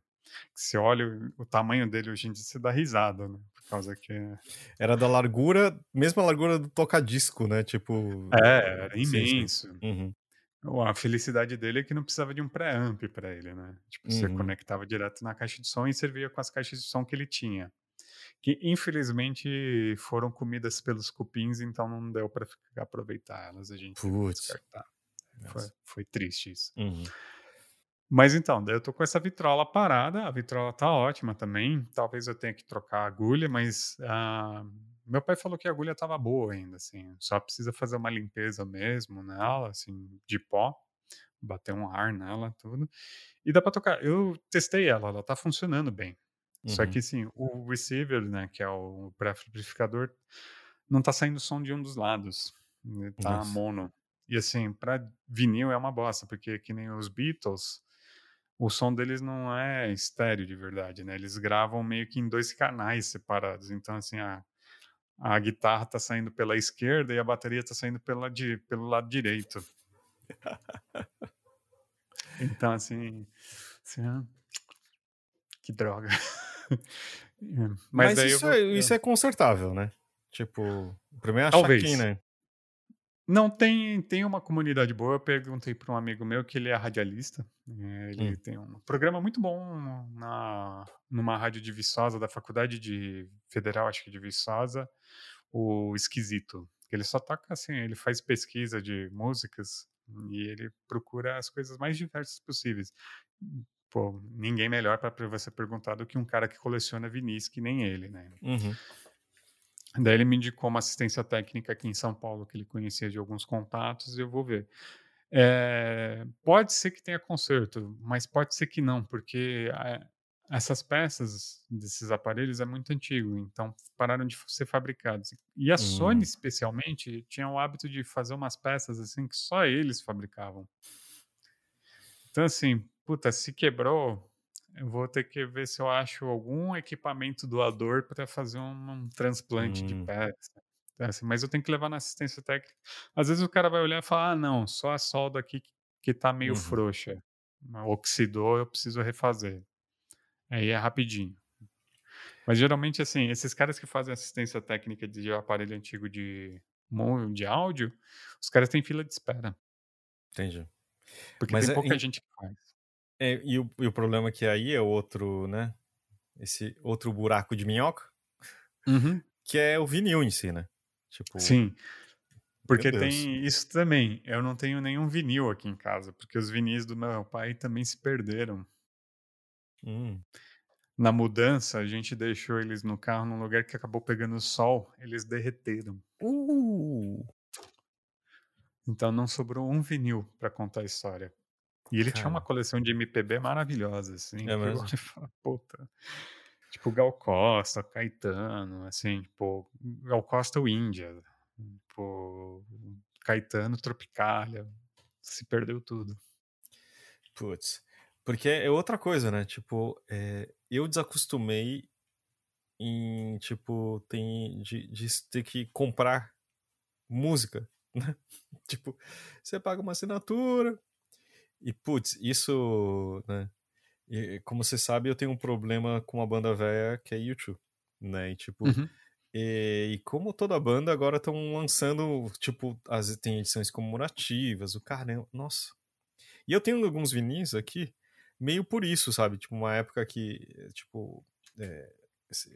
Se olha o, tamanho dele hoje em dia, você dá risada, né? Por causa que é, Era da largura, mesma largura do toca-disco, né? Tipo. é era imenso. Uhum. A felicidade dele é que não precisava de um pré-amp para ele, né? Tipo, você Uhum. conectava direto na caixa de som e servia com as caixas de som que ele tinha. Que infelizmente foram comidas pelos cupins, então não deu para aproveitar elas. A gente Putz. descartar. Foi, foi triste isso. Uhum. Mas então, daí eu tô com essa vitrola parada, a vitrola tá ótima também. Talvez eu tenha que trocar a agulha, mas ah, meu pai falou que a agulha tava boa ainda, assim. Só precisa fazer uma limpeza mesmo nela, assim, de pó, bater um ar nela, tudo. E dá pra tocar. Eu testei ela, ela tá funcionando bem. Só Uhum. que, assim, o receiver, né, que é o pré-amplificador, não tá saindo som de um dos lados. Ele tá Nossa. mono. E, assim, pra vinil é uma bosta, porque que nem os Beatles, o som deles não é estéreo de verdade, né? Eles gravam meio que em dois canais separados. Então, assim, a, a guitarra tá saindo pela esquerda e a bateria tá saindo pela, di- pelo lado direito. Então, assim, assim, ah, que droga. É, Mas, Mas, isso, eu é, isso é consertável, né? Tipo, o problema é achar Talvez. quem, né? Não, tem, tem uma comunidade boa. Eu perguntei para um amigo meu que ele é radialista. é, Ele Hum. tem um programa muito bom na, numa rádio de Viçosa, da Faculdade de Federal, acho que de Viçosa, o Esquisito. Ele só toca assim, ele faz pesquisa de músicas e ele procura as coisas mais diversas possíveis. Pô, ninguém melhor para você perguntar do que um cara que coleciona vinis que nem ele, né? Uhum. Daí ele me indicou uma assistência técnica aqui em São Paulo que ele conhecia de alguns contatos e eu vou ver. É, pode ser que tenha conserto, mas pode ser que não, porque é, essas peças desses aparelhos é muito antigo, então pararam de ser fabricados. E a Sony, Hum. especialmente, tinha o hábito de fazer umas peças assim que só eles fabricavam. Então, assim, puta, se quebrou, eu vou ter que ver se eu acho algum equipamento doador para fazer um, um transplante de Hum. peça. Então, assim, mas eu tenho que levar na assistência técnica. Às vezes o cara vai olhar e falar: ah, não, só a solda aqui que, que tá meio Uhum. frouxa. Oxidou, eu preciso refazer. Aí é rapidinho. Mas geralmente, assim, esses caras que fazem assistência técnica de aparelho antigo de, de áudio, os caras têm fila de espera. Entendi. Porque Mas tem é- pouca e- gente que faz. É, e, o, e o problema é que aí é outro, né? Esse outro buraco de minhoca, que é o vinil em si, né? Tipo, Sim. Porque tem isso também. Eu não tenho nenhum vinil aqui em casa, porque os vinis do meu pai também se perderam. hum, Na mudança, a gente deixou eles no carro num lugar que acabou pegando sol, eles derreteram. uh, Então não sobrou um vinil pra contar a história. E ele tinha uma Cara. coleção de MPB maravilhosa, assim. É mesmo? puta. Tipo, Gal Costa, Caetano, assim, tipo, Gal Costa, o Índia. Tipo, Caetano, Tropicália. Se perdeu tudo. Putz. Porque é outra coisa, né? Tipo, é, eu desacostumei em, tipo, tem, de, de ter que comprar música, né? Tipo, você paga uma assinatura e, putz, isso, né? E, como você sabe, eu tenho um problema com uma banda velha que é YouTube, né? E, tipo, Uhum. e, e como toda banda agora estão lançando, tipo, as, tem edições comemorativas, o caramba, nossa. E eu tenho alguns vinis aqui, meio por isso, sabe? Tipo, uma época que, tipo, é,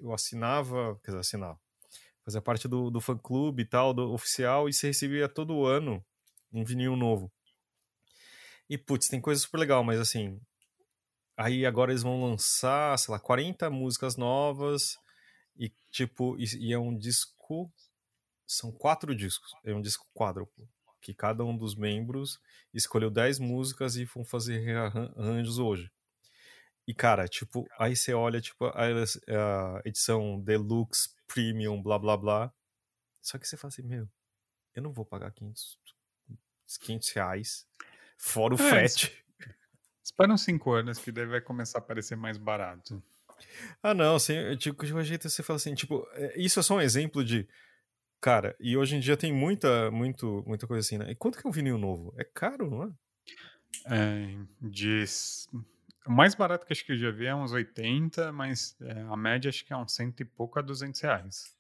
eu assinava, quer dizer, assinava, fazia parte do, do fã-clube e tal, do oficial, e você recebia todo ano um vinil novo. E, putz, tem coisa super legal, mas assim, aí agora eles vão lançar, sei lá, 40 músicas novas, e tipo, e, e é um disco são quatro discos. É um disco quádruplo. Que cada um dos membros escolheu 10 músicas e vão fazer rearranjos hoje. E, cara, tipo, aí você olha, tipo, a, a edição Deluxe, Premium, blá blá blá. Só que você fala assim, meu, eu não vou pagar 500, 500 reais, fora o é, frete. Espera uns 5 anos que daí vai começar a parecer mais barato. Ah, não, assim, tipo, de um jeito você fala assim, tipo, é, isso é só um exemplo de. Cara, e hoje em dia tem muita, muito, muita coisa assim, né? E quanto que é um vinil novo? É caro, não é? É, de... O mais barato que acho que eu já vi é uns 80, mas é, a média acho que é uns cento e pouco a 200 reais.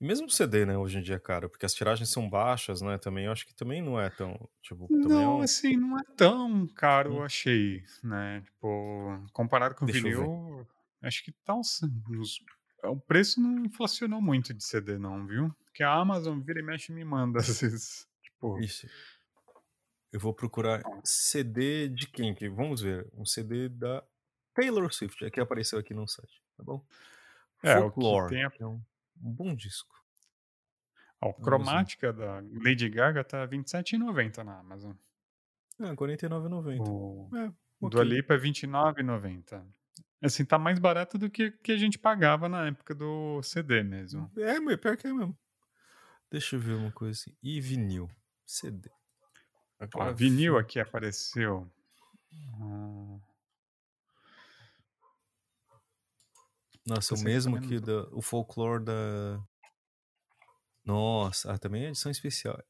Mesmo o CD, né, hoje em dia é caro, porque as tiragens são baixas, né, também, eu acho que também não é tão, tipo... Não, é um... assim, não é tão caro, hum. eu achei, né, tipo, comparado com o vinil, acho que tá uns, uns, O preço não inflacionou muito de CD, não, viu? Porque a Amazon vira e mexe e me manda, às vezes, tipo... Isso. Eu vou procurar CD de quem? Vamos ver, um CD da Taylor Swift, é que apareceu aqui no site, tá bom? É, Folklore, o que tem a... é um bom disco. Ó, cromática da Lady Gaga tá R$27,90 na Amazon. É, R$49,90. O é, okay. do Alipa é R$29,90. Assim, tá mais barato do que que a gente pagava na época do CD mesmo. É, meu, pior que é mesmo. Deixa eu ver uma coisa assim. E vinil? CD. Ó, vinil aqui apareceu. Hum... Nossa, o mesmo que da, o folclore da. Nossa, ah, também é edição especial.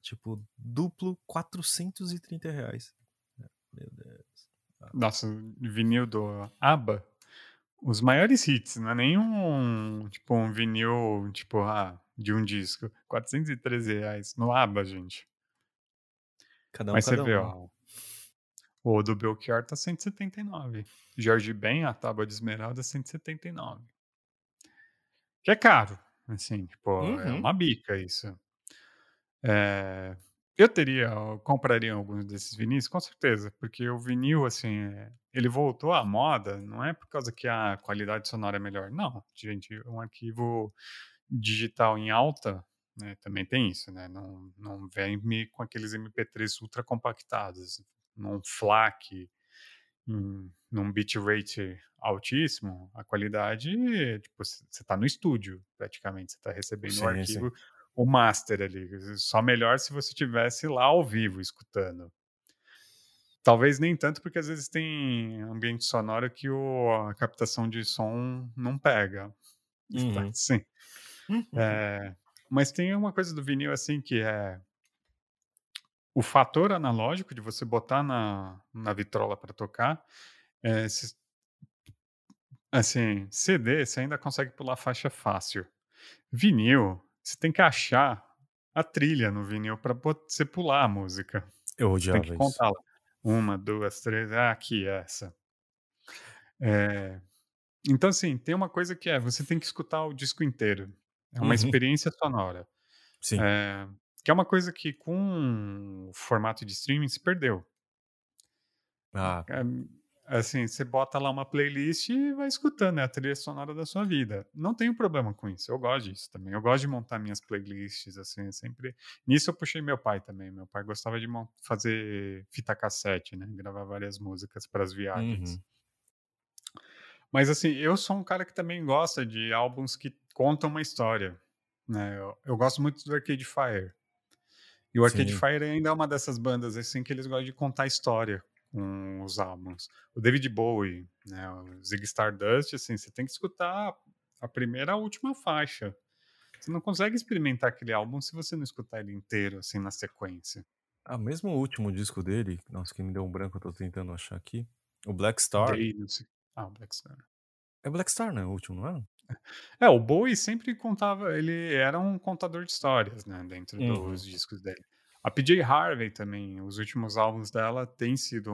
Tipo, duplo 430 reais. É, meu Deus. Ah. Nossa, vinil do ABBA. Os maiores hits, não é nenhum tipo um vinil tipo ah, de um disco. 413 reais no ABBA, gente. Cada um, Mas cada você vê, um. ó. O do Belchior tá 179. Jorge Ben, a tábua de esmeralda, 179. Que é caro. Assim, tipo, é uhum. é uma bica isso. É, eu teria, eu compraria alguns desses vinis, com certeza, porque o vinil, assim, é, ele voltou à moda, não é por causa que a qualidade sonora é melhor. Não, gente, um arquivo digital em alta, né, também tem isso, né? Não, não vem com aqueles MP3 ultra compactados num FLAC, em, num bitrate altíssimo, a qualidade, tipo, você está no estúdio, praticamente, você está recebendo sim, o arquivo, sim. o master ali. Só melhor se você estivesse lá ao vivo, escutando. Talvez nem tanto, porque às vezes tem ambiente sonoro que o, a captação de som não pega. Uhum. Sim. Uhum. É, mas tem uma coisa do vinil assim que é o fator analógico de você botar na, na vitrola para tocar, é, se, assim, CD você ainda consegue pular faixa fácil. Vinil, você tem que achar a trilha no vinil para você pular a música. Eu odiava Tem que contar lá. Uma, duas, três, ah, aqui, essa. É, então, assim, tem uma coisa que é, você tem que escutar o disco inteiro. É uma uhum. experiência sonora. Sim. É, que é uma coisa que com o formato de streaming se perdeu. Ah. É, assim, você bota lá uma playlist e vai escutando, é a trilha sonora da sua vida. Não tenho problema com isso, eu gosto disso também. Eu gosto de montar minhas playlists, assim, sempre. Nisso eu puxei meu pai também. Meu pai gostava de fazer fita cassete, né? Gravar várias músicas para as viagens. Uhum. Mas assim, eu sou um cara que também gosta de álbuns que contam uma história. Né? Eu, eu gosto muito do Arcade Fire. E o Arcade Sim. Fire ainda é uma dessas bandas assim que eles gostam de contar história com os álbuns. O David Bowie, né, o Zig Stardust, assim, você tem que escutar a primeira e a última faixa. Você não consegue experimentar aquele álbum se você não escutar ele inteiro, assim, na sequência. Ah, mesmo o último disco dele, nossa, que me deu um branco, eu tô tentando achar aqui. O Black Star. Ah, o Black Star. É Black Star, né? O último, não é? É, o Bowie sempre contava, ele era um contador de histórias, né, dentro uhum. dos discos dele. A PJ Harvey também, os últimos álbuns dela têm sido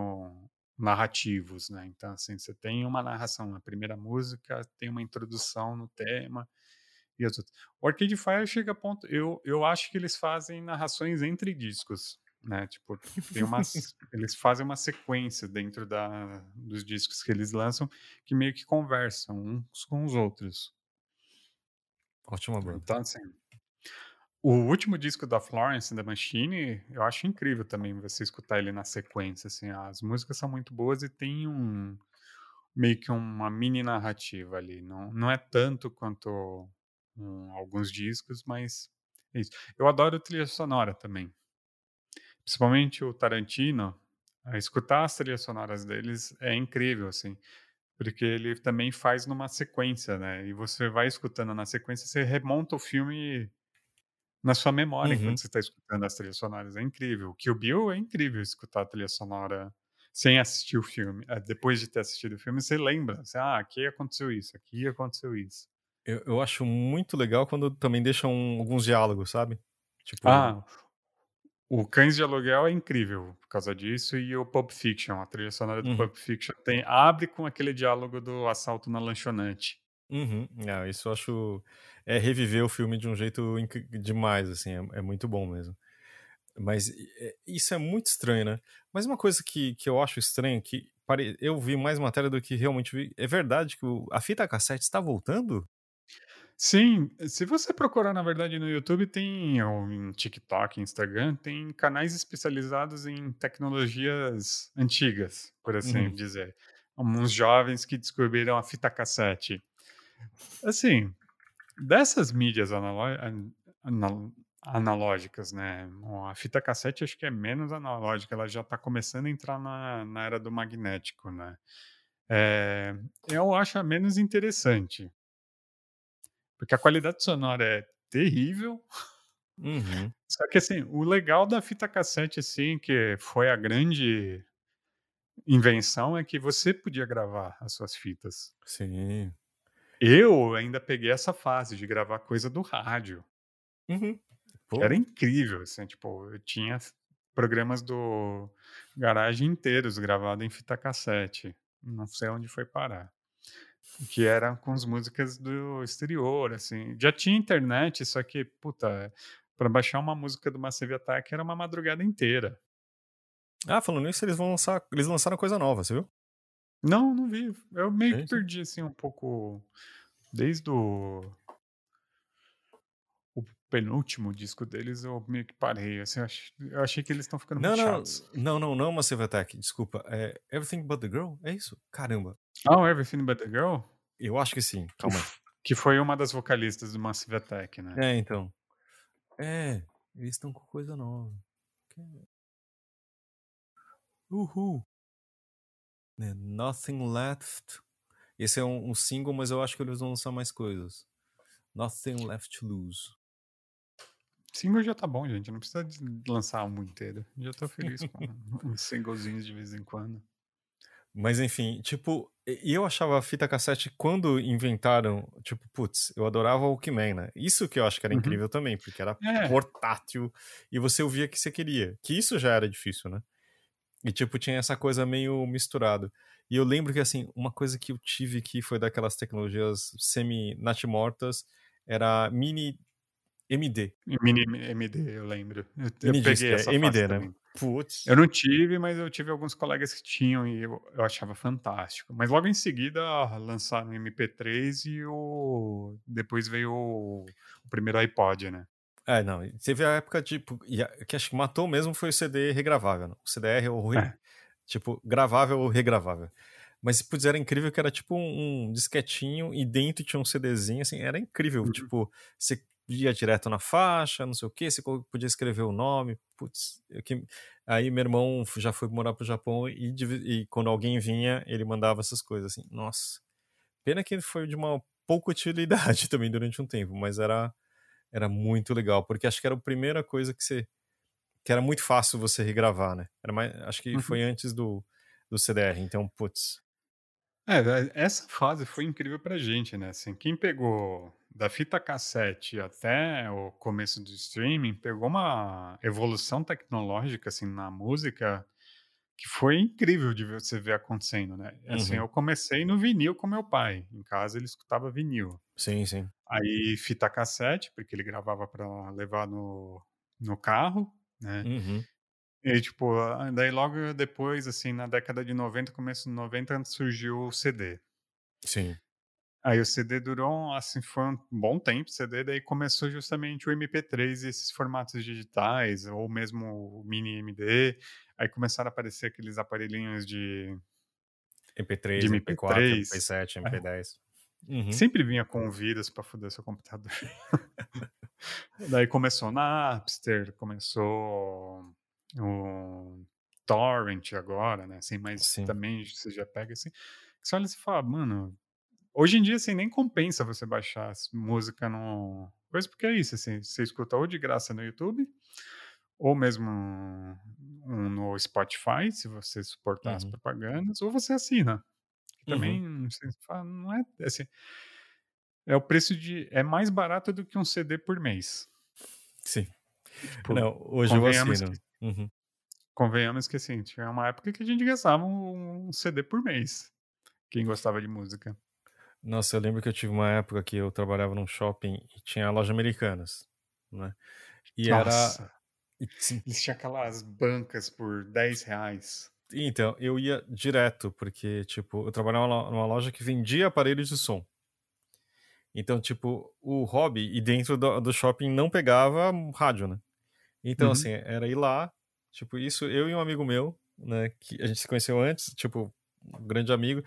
narrativos, né? Então, assim, você tem uma narração na primeira música, tem uma introdução no tema e as outras. O Arcade Fire chega a ponto, eu, eu acho que eles fazem narrações entre discos, né? Tipo, tem umas, eles fazem uma sequência dentro da, dos discos que eles lançam que meio que conversam uns com os outros. Ótima banda. Então, assim, O último disco da Florence the Machine, eu acho incrível também você escutar ele na sequência, assim, as músicas são muito boas e tem um meio que uma mini narrativa ali, não não é tanto quanto, hum, alguns discos, mas é isso. Eu adoro trilha sonora também. Principalmente o Tarantino, a escutar as trilhas sonoras deles é incrível, assim, porque ele também faz numa sequência, né, e você vai escutando na sequência, você remonta o filme na sua memória enquanto Uhum. você está escutando as trilhas sonoras, é incrível. Kill Bill é incrível escutar a trilha sonora sem assistir o filme. Eh, depois de ter assistido o filme, você lembra, você: "Ah, aqui aconteceu isso, aqui aconteceu isso". Eu eu acho muito legal quando também deixam alguns diálogos, sabe. Tipo Ah, o Cães de Aluguel é incrível por causa disso e o Pulp Fiction, a trilha sonora do uhum, Pulp Fiction tem abre com aquele diálogo do assalto na lanchonete. uhum. Ah, isso eu acho é reviver o filme de um jeito incri demais, assim, é é muito bom mesmo. Mas eh, isso é muito estranho, né. Mas uma coisa que que eu acho estranho, que pare eu vi mais matéria do que realmente vi, é verdade que o a fita cassete está voltando? Sim, se você procurar, na verdade, no YouTube, tem ou em TikTok, Instagram, tem canais especializados em tecnologias antigas, por assim Uhum, dizer. Uns jovens que descobriram a fita cassete. Assim, dessas mídias analógicas, né, a fita cassete acho que é menos analógica, ela já está começando a entrar na na era do magnético, né. Eh, eu acho a menos interessante. Porque a qualidade sonora é terrível, uhum, só que assim, o legal da fita cassete, assim, que foi a grande invenção, é que você podia gravar as suas fitas. sim. Eu ainda peguei essa fase de gravar coisa do rádio, Uhum. era incrível, assim, tipo, eu tinha programas do Garage inteiros gravados em fita cassete, não sei onde foi parar. Que era com as músicas do exterior, assim. Já tinha internet, só que, puta, pra baixar uma música do Massive Attack era uma madrugada inteira. Ah, falando nisso, eles vão lançar eles lançaram coisa nova, você viu? Não, não vi. Eu meio que perdi, assim, um pouco desde o penúltimo disco deles, eu meio que parei, assim, eu ach eu achei que eles estão ficando Não, muito não, chatos. não, não, não Massive Attack, desculpa, é Everything But The Girl? É isso? Caramba, Ah, o Everything But The Girl? eu acho que sim, calma aí. Uf, que foi uma das vocalistas do Massive Attack, né. É, então. É, eles estão com coisa nova. Uhul. Né, Nothing Left. Esse é um um single, mas eu acho que eles vão lançar mais coisas. Nothing Left to Lose. Single já tá bom, gente, não precisa de lançar álbum inteiro. Já tô feliz com uns singlezinhos de vez em quando. Mas enfim, tipo, eu achava a fita cassete quando inventaram, tipo, putz, eu adorava o Walkman, né? Isso que eu acho que era Uhum. incrível também, porque era É. portátil e você ouvia o que você queria. Que isso já era difícil, né? E tipo, tinha essa coisa meio misturado. E eu lembro que assim, uma coisa que eu tive que foi daquelas tecnologias semi-natimortas era mini MD. Mini MD, eu lembro. Eu eu peguei é essa MD, né? também. Putz. Eu não tive, mas eu tive alguns colegas que tinham e eu eu achava fantástico. Mas logo em seguida lançaram o MP3 e o depois veio o o primeiro iPod, né. É, não, teve a época, tipo, e a que acho que matou mesmo foi o CD regravável, né? O CDR ou re É. tipo, gravável ou regravável. Mas, putz, era incrível que era tipo um um disquetinho e dentro tinha um CDzinho, assim, era incrível, Uhum. tipo, você ia direto na faixa, não sei o você co podia escrever o nome, putz, que aí meu irmão já foi morar para o Japão e e quando alguém vinha, ele mandava essas coisas, assim, nossa. Pena que ele foi de uma pouca utilidade também durante um tempo, mas era era muito legal, porque acho que era a primeira coisa que você que era muito fácil você regravar, né. Era mais acho que Uhum. foi antes do do CDR, então, putz. É, eh, essa fase foi incrível pra gente, né, assim, quem pegou da fita cassete até o começo do streaming, pegou uma evolução tecnológica, assim, na música, que foi incrível de você ver acontecendo, né. Assim, Uhum. eu comecei no vinil com meu pai, em casa ele escutava vinil. Sim, sim. Aí fita cassete, porque ele gravava pra levar no no carro, né. Uhum. E tipo, daí logo depois, assim, na década de 90, começo de 90, surgiu o CD. Sim. Aí o CD durou, assim, foi um bom tempo, o CD, daí começou justamente o MP3 e esses formatos digitais, ou mesmo o mini MD, aí começaram a aparecer aqueles aparelhinhos de MP3, de MP4, MP3. MP7, É. MP10. Uhum. Sempre vinha com vírus pra foder seu computador. Daí começou Napster, começou o Torrent agora, né? Assim, mas Sim. também você já pega assim. Você olha e fala, mano, hoje em dia assim, nem compensa você baixar as- música no. Coisa porque é isso, assim, você escuta ou de graça no YouTube, ou mesmo um no Spotify, se você suportar as Uhum. propagandas, ou você assina. Que também, fala, não é assim. É o preço de. É mais barato do que um CD por mês. Sim. Tipo, Não, hoje eu assino. Uhum. Convenhamos que assim, tinha uma época que a gente gastava um CD por mês. Quem gostava de música. Nossa, eu lembro que eu tive uma época que eu trabalhava num shopping e tinha a loja Americanas, né? E Nossa, era. e tinham aquelas bancas por 10 reais. Então, eu ia direto, porque, tipo, eu trabalhava numa numa loja que vendia aparelhos de som. Então, tipo, o hobby, e dentro do, do shopping não pegava rádio, né? Então, Uhum. assim, era ir lá, tipo, isso, eu e um amigo meu, né, que a gente se conheceu antes, tipo, um grande amigo,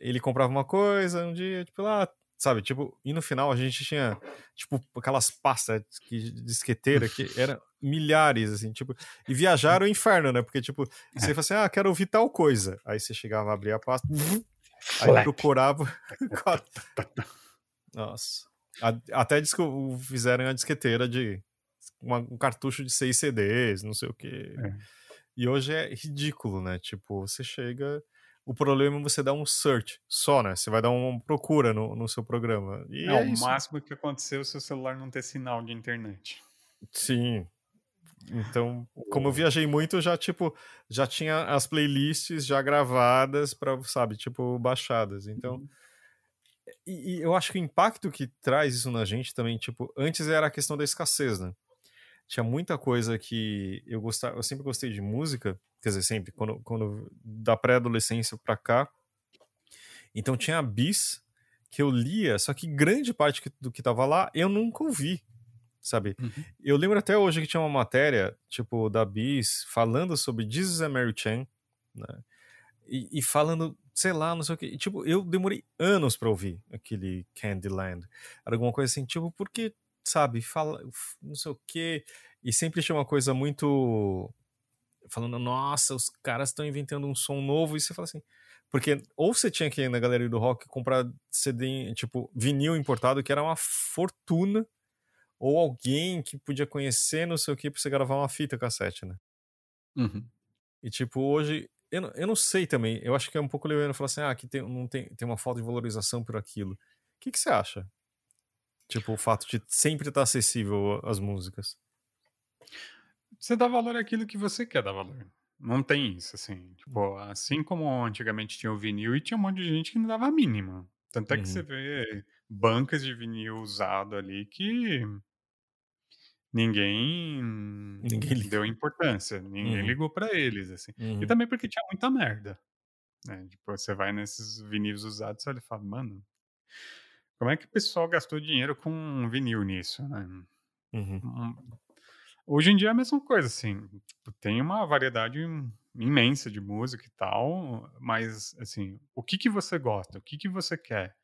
ele comprava uma coisa um dia, tipo, lá, sabe, tipo, e no final a gente tinha, tipo, aquelas pastas que, disqueteira que eram milhares, assim, tipo, e viajar era o inferno, né, porque, tipo, você fala assim, ah, quero ouvir tal coisa, aí você chegava a abrir a pasta, aí procurava, nossa, até fizeram a disqueteira de uma- um cartucho de seis CDs, não sei o quê. É. E hoje é ridículo, né? Tipo, você chega. O problema é você dar um search só, né? Você vai dar uma procura no, no seu programa. E Não, é o isso. máximo que aconteceu é o seu celular não ter sinal de internet. Sim. Então, como eu viajei muito, já, tipo, já tinha as playlists já gravadas para, sabe, tipo, baixadas. Então, e, e eu acho que o impacto que traz isso na gente também, tipo, antes era a questão da escassez, né? Tinha muita coisa que eu gostava, eu sempre gostei de música, quer dizer, sempre, quando, quando da pré-adolescência pra cá. Então tinha bis que eu lia, só que grande parte do que tava lá eu nunca ouvi, sabe? Uhum. Eu lembro até hoje que tinha uma matéria, tipo, da Bis, falando sobre This is a Mary Chan, né? E, e falando, sei lá, não sei o que. Tipo, eu demorei anos pra ouvir aquele Candyland. Era alguma coisa assim, tipo, porque, sabe, fala, não sei o que. E sempre tinha uma coisa muito. Falando, nossa, os caras estão inventando um som novo. E você fala assim. Porque ou você tinha que ir na galeria do rock comprar CD, tipo, vinil importado, que era uma fortuna ou alguém que podia conhecer, não sei o que, pra você gravar uma fita cassete, né? Uhum. E tipo, hoje, eu, não- eu não sei também, eu acho que é um pouco leviano falar assim, ah, aqui tem, não tem, tem uma falta de valorização por aquilo. O que, que você acha? Tipo, o fato de sempre estar acessível às músicas. Você dá valor àquilo que você quer dar valor. Não tem isso, assim. Tipo, assim como antigamente tinha o vinil e tinha um monte de gente que não dava a mínima. Tanto é que Uhum. você vê bancas de vinil usado ali que ninguém, Ninguém deu importância, ninguém Uhum. ligou pra eles, assim. Uhum. E também porque tinha muita merda. Né? Tipo, você vai nesses vinis usados e fala, mano, como é que o pessoal gastou dinheiro com um vinil nisso, né? Uhum. Hoje em dia é a mesma coisa, assim. tipo, Tem uma variedade im- imensa de música e tal, mas, assim, o que que você gosta? O que que você quer?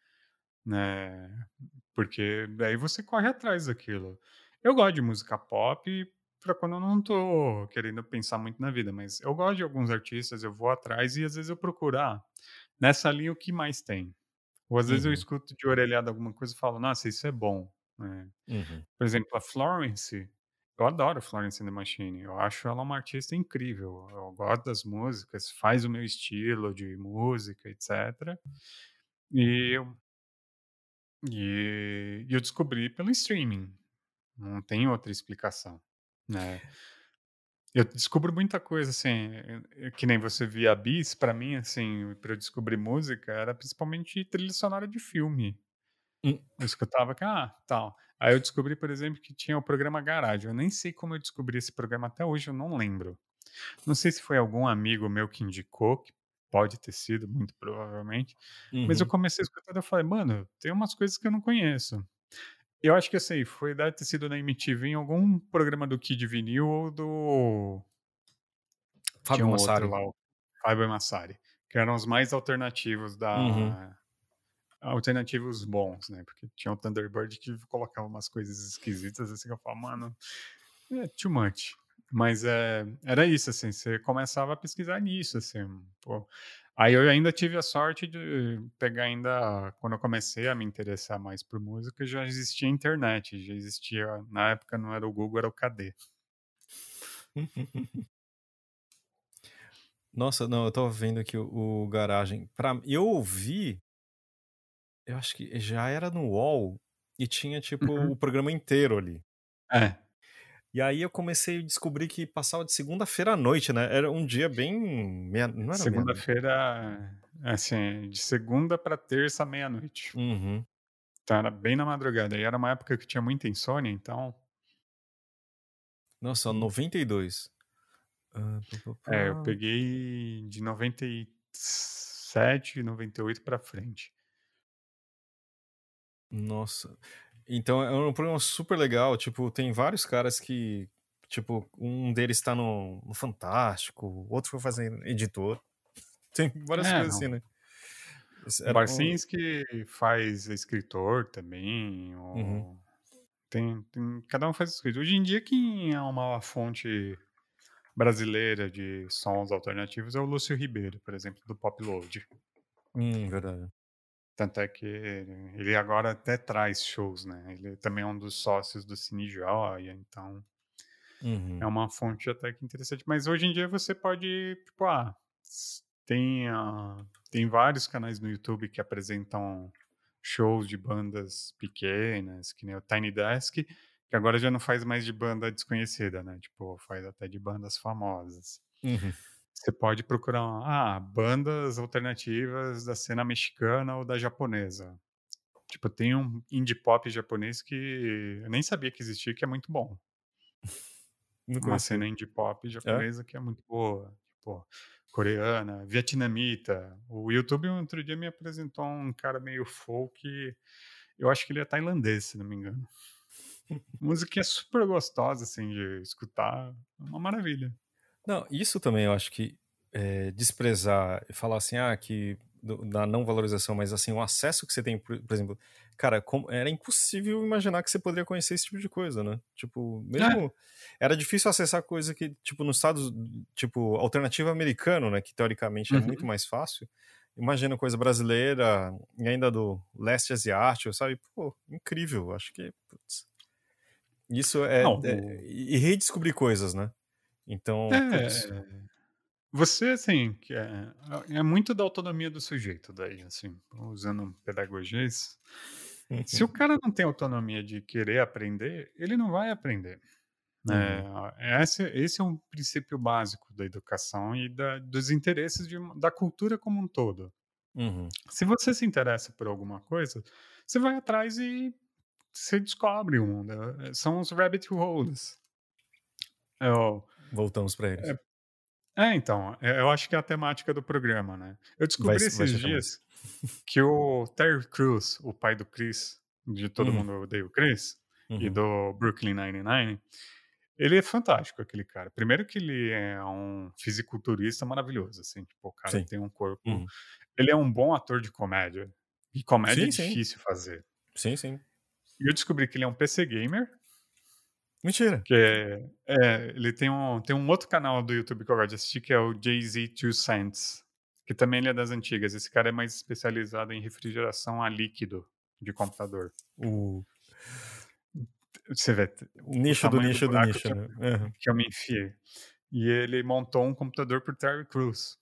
Né? Porque daí você corre atrás daquilo. Eu gosto de música pop pra quando eu não tô querendo pensar muito na vida, mas eu gosto de alguns artistas, eu vou atrás e às vezes eu procuro, ah, nessa linha o que mais tem? Ou às vezes eu Uhum. escuto de orelhada alguma coisa e falo, nossa, isso é bom. né? Uhum. Por exemplo, a Florence, eu adoro Florence and the Machine. Eu acho ela uma artista incrível. Eu gosto das músicas, faz o meu estilo de música, etc. E eu, e, eu descobri pelo streaming. Não tem outra explicação. Né? Eu descubro muita coisa, assim, eh, que nem você via a Bis, pra mim, assim, pra eu descobrir música, era principalmente trilha sonora de filme. Hum. Eu escutava que, ah, tal. Aí eu descobri, por exemplo, que tinha o programa Garage. Eu nem sei como eu descobri esse programa até hoje, eu não lembro. Não sei se foi algum amigo meu que indicou, que pode ter sido, muito provavelmente. Mas eu Uhum. comecei a escutar e eu falei: "Mano, tem umas coisas que eu não conheço". Eu acho que, assim, foi deve ter sido na MTV em algum programa do Kid Vinil ou do Fábio um Massari. lá, o Fábio Massari, que eram os mais alternativos Uhum. Alternativos bons, né, porque tinha o Thunderbird que colocava umas coisas esquisitas, assim, que eu falava: "Mano, é too much". Mas, eh, era isso, assim, você começava a pesquisar nisso, assim, pô. Aí eu ainda tive a sorte de pegar ainda quando eu comecei a me interessar mais por música, já existia internet, já existia na época não era o Google, era o KD. Nossa, não, eu estava vendo aqui o o Garagem. Pra eu ouvi eu acho que já era no UOL e tinha, tipo, Uhum. o programa inteiro ali. É. E aí eu comecei a descobrir que passava de segunda-feira à noite, né, era um dia bem meia não era. Segunda-feira, assim, de segunda pra terça, meia-noite. Uhum. Então era bem na madrugada, e era uma época que tinha muita insônia, então Nossa, Hum. 92. Hã, pá, pá, É, eu peguei de 97, 98 pra frente. Nossa. Então é um programa super legal, tipo, tem vários caras que, tipo, um deles tá no no Fantástico, outro foi fazer editor. Tem várias É, coisas assim, não. né. Esse O era um Barcinski faz é escritor também, Uhum. o tem tem cada um faz escritor. Hoje em dia quem é uma fonte brasileira de sons alternativos é o Lúcio Ribeiro, por exemplo, do Popload. Hum, verdade. Tanto é que ele agora até traz shows, né, ele também é um dos sócios do Cine Joia, então é Uhum. uma fonte até que interessante. Mas hoje em dia você pode, tipo, ah, tem a tem vários canais no YouTube que apresentam shows de bandas pequenas, que nem o Tiny Desk, que agora já não faz mais de banda desconhecida, né, tipo, faz até de bandas famosas. Uhum. Você pode procurar, ah, bandas alternativas da cena mexicana ou da japonesa. Tipo, tem um indie pop japonês que eu nem sabia que existia, que é muito bom. Uma cena indie pop É? japonesa que é muito boa, tipo, coreana, vietnamita. O YouTube outro dia me apresentou um cara meio folk, eu acho que ele é tailandês, se não me engano. Música é super gostosa, assim, de escutar, uma maravilha. Não, isso também eu acho que, eh, desprezar e falar assim, ah, que da não valorização, mas, assim, o acesso que você tem, por por exemplo, cara, como era impossível imaginar que você poderia conhecer esse tipo de coisa, né. Tipo, É. mesmo era difícil acessar coisa que, tipo, nos Estados tipo, alternativo americano, né, que teoricamente é muito Uhum. mais fácil. Imagina coisa brasileira e ainda do leste asiático, sabe. Pô, incrível, acho que, putz. Isso é Não, é e redescobrir coisas, né. Então, putz. É. Você, assim, que é é muito da autonomia do sujeito daí, assim, usando pedagogias. Se o cara não tem autonomia de querer aprender, ele não vai aprender. Uhum. Eh, esse esse é um princípio básico da educação e da dos interesses de da cultura como um todo. Uhum. Se você se interessa por alguma coisa, você vai atrás e você descobre o mundo, eh, são os rabbit holes. É o Voltamos pra eles. é é, então, eh, eu acho que é a temática do programa, né. Eu Vai descobri vai esses isso. dias que o Terry Crews, o pai do Chris, de Todo Uhum. Mundo Odeia o Chris, e Uhum. do Brooklyn Nine-Nine, ele é fantástico, aquele cara. Primeiro que ele é um fisiculturista maravilhoso, assim, tipo, o cara Sim. tem um corpo Uhum. ele é um bom ator de comédia, e comédia é Sim, sim. difícil fazer. Sim, sim. E eu descobri que ele é um PC gamer Mentira. que é é, ele tem um tem um outro canal do YouTube que eu gosto de assistir, que é o Jay-Z Two Cents, que também ele é das antigas. Esse cara é mais especializado em refrigeração a líquido de computador. O Você vê o nicho do do nicho do buraco nicho, que eu né. Aham. que eu me enfiei. E ele montou um computador o Terry Crews.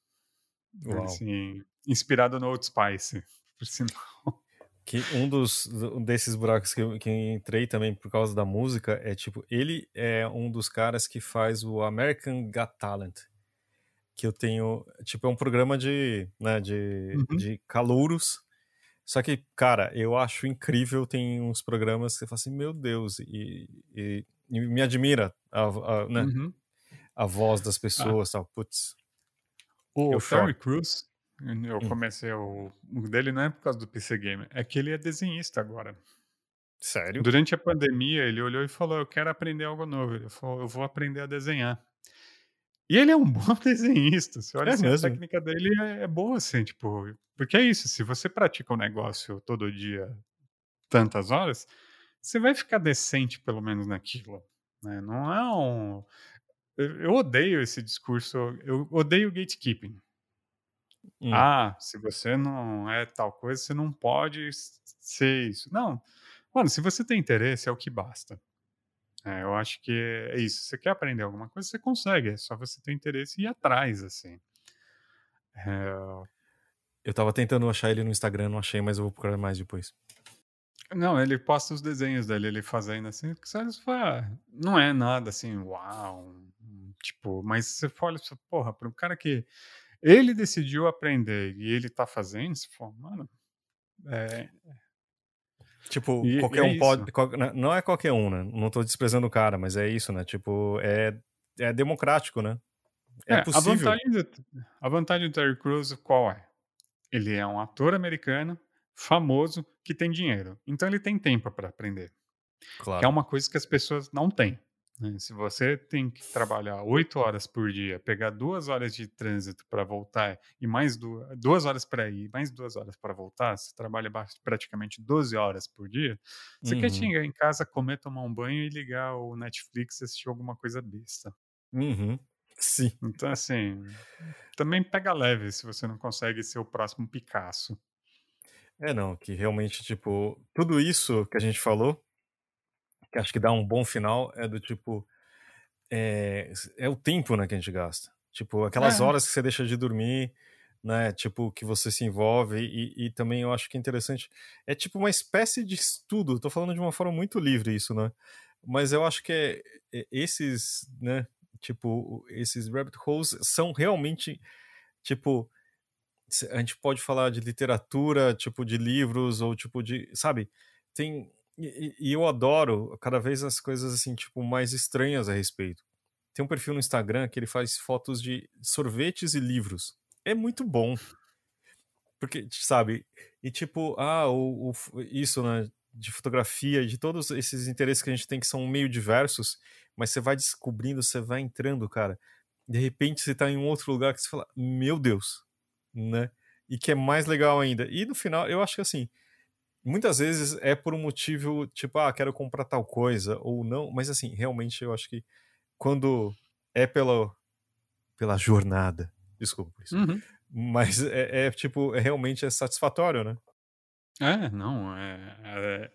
Assim, inspirado no Old Spice, por sinal. Que um dos um desses buracos que eu que eu entrei também por causa da música é, tipo, ele é um dos caras que faz o American Got Talent, que eu tenho tipo, é um programa de, né, de Uhum. de calouros, só que, cara, eu acho incrível, tem uns programas que você fala assim: "Meu Deus", e e e me admira a a né, Uhum. a voz das Ah. pessoas, tal, putz. O Terry choro. Eu Hum. comecei o o dele não é por causa do PC Gamer, é que ele é desenhista agora. Sério? Durante a pandemia, ele olhou e falou: "Eu quero aprender algo novo", ele falou: "Eu vou aprender a desenhar". E ele é um bom desenhista, você olha É assim, a técnica dele é é boa, assim, tipo porque é isso, se você pratica um negócio todo dia, tantas horas, você vai ficar decente pelo menos naquilo, né, não é um eu eu odeio esse discurso, eu odeio gatekeeping. Hum. "Ah, se você não é tal coisa, você não pode ser isso". Não, mano, se você tem interesse é o que basta. É, eu acho que é isso, você quer aprender alguma coisa, você consegue, é só você ter interesse e ir atrás, assim. É, Eu tava tentando achar ele no Instagram, não achei, mas eu vou procurar mais depois. não, ele posta os desenhos dele, ele fazendo assim, que você fala, ah, não é nada assim, uau, tipo, mas você olha, e porra, para um cara que ele decidiu aprender e ele tá fazendo, você fala, mano, é, Tipo, e, qualquer é um pode. né, não é qualquer um, né? Não tô desprezando o cara, mas é isso, né? Tipo, é, é democrático, né? É, É, a possível. vantagem, do, a vantagem do Terry Crews qual é? Ele é um ator americano, famoso, que tem dinheiro. Então ele tem tempo para aprender. Que é Claro. uma coisa que as pessoas não têm. Né? Se você tem que trabalhar oito horas por dia, pegar duas horas de trânsito para voltar e mais duas, duas horas para ir, mais duas horas para voltar, você trabalha ba- praticamente 12 horas por dia. Você quer Uhum, chegar em casa, comer, tomar um banho e ligar o Netflix e assistir alguma coisa besta. uhum. Sim. Então, assim, também pega leve se você não consegue ser o próximo Picasso. É, não, que realmente, tipo, tudo isso que a gente falou, que acho que dá um bom final, é do tipo. É, é o tempo, né, que a gente gasta. Tipo, aquelas horas que você deixa de dormir, né? Tipo, que você se envolve. E, e também eu acho que é interessante. É tipo uma espécie de estudo. Tô falando de uma forma muito livre isso, né? Mas eu acho que é, é- esses, né? Tipo, esses rabbit holes são realmente, tipo, a gente pode falar de literatura, tipo de livros ou tipo de, sabe? Tem e, e- eu adoro cada vez as coisas assim, tipo mais estranhas a respeito. Tem um perfil no Instagram que ele faz fotos de sorvetes e livros. É muito bom, porque sabe? E tipo, ah, o, o isso, né? De fotografia, de todos esses interesses que a gente tem que são meio diversos, mas você vai descobrindo, você vai entrando, cara. De repente você tá em um outro lugar que você fala, meu Deus, né? E que é mais legal ainda. E no final, eu acho que assim, muitas vezes é por um motivo, tipo, ah, quero comprar tal coisa, ou não, mas assim, realmente eu acho que quando é pela, pela jornada, desculpa por isso, uhum. mas é, é, tipo, é realmente é satisfatório, né? É, não, é, é-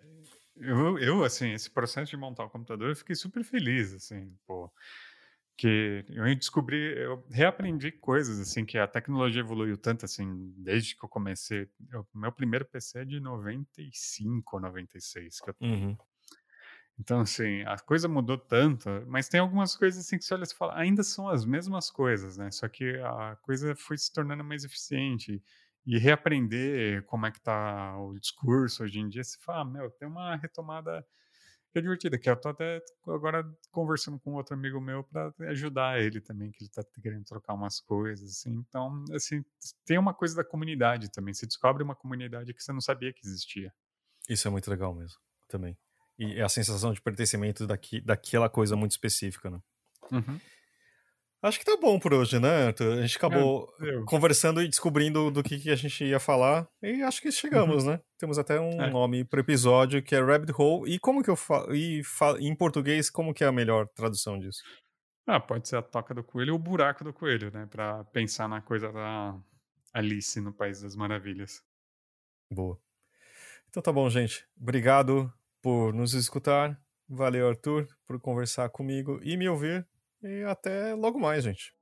eu, eu, assim, esse processo de montar o computador, eu fiquei super feliz, assim, pô, que eu descobri, eu reaprendi coisas, assim, que a tecnologia evoluiu tanto, assim, desde que eu comecei, eu- meu primeiro PC é de 95, 96, que eu Uhum. Então, assim, a coisa mudou tanto, mas tem algumas coisas assim que você olha e fala, ainda são as mesmas coisas, né? Só que a coisa foi se tornando mais eficiente. E reaprender como é que tá o discurso hoje em dia, você fala, ah, meu, tem uma retomada é divertida, que eu tô até agora conversando com outro amigo meu para ajudar ele também, que ele tá querendo trocar umas coisas, assim. Então, assim, tem uma coisa da comunidade também. Você descobre uma comunidade que você não sabia que existia. Isso é muito legal mesmo, também. E é a sensação de pertencimento daqui, daquela coisa muito específica, né? Uhum. Acho que tá bom por hoje, né? Arthur? A gente acabou É, eu- conversando e descobrindo do que, que a gente ia falar. E acho que chegamos, né? Temos até um É. nome pro episódio que é Rabbit Hole. E como que eu falo? E fa- em português, como que é a melhor tradução disso? Ah, pode ser a toca do coelho ou o buraco do coelho, né? Pra pensar na coisa da Alice no País das Maravilhas. Boa. Então tá bom, gente. Obrigado por nos escutar. Valeu, Arthur, por conversar comigo e me ouvir. E até logo mais, gente.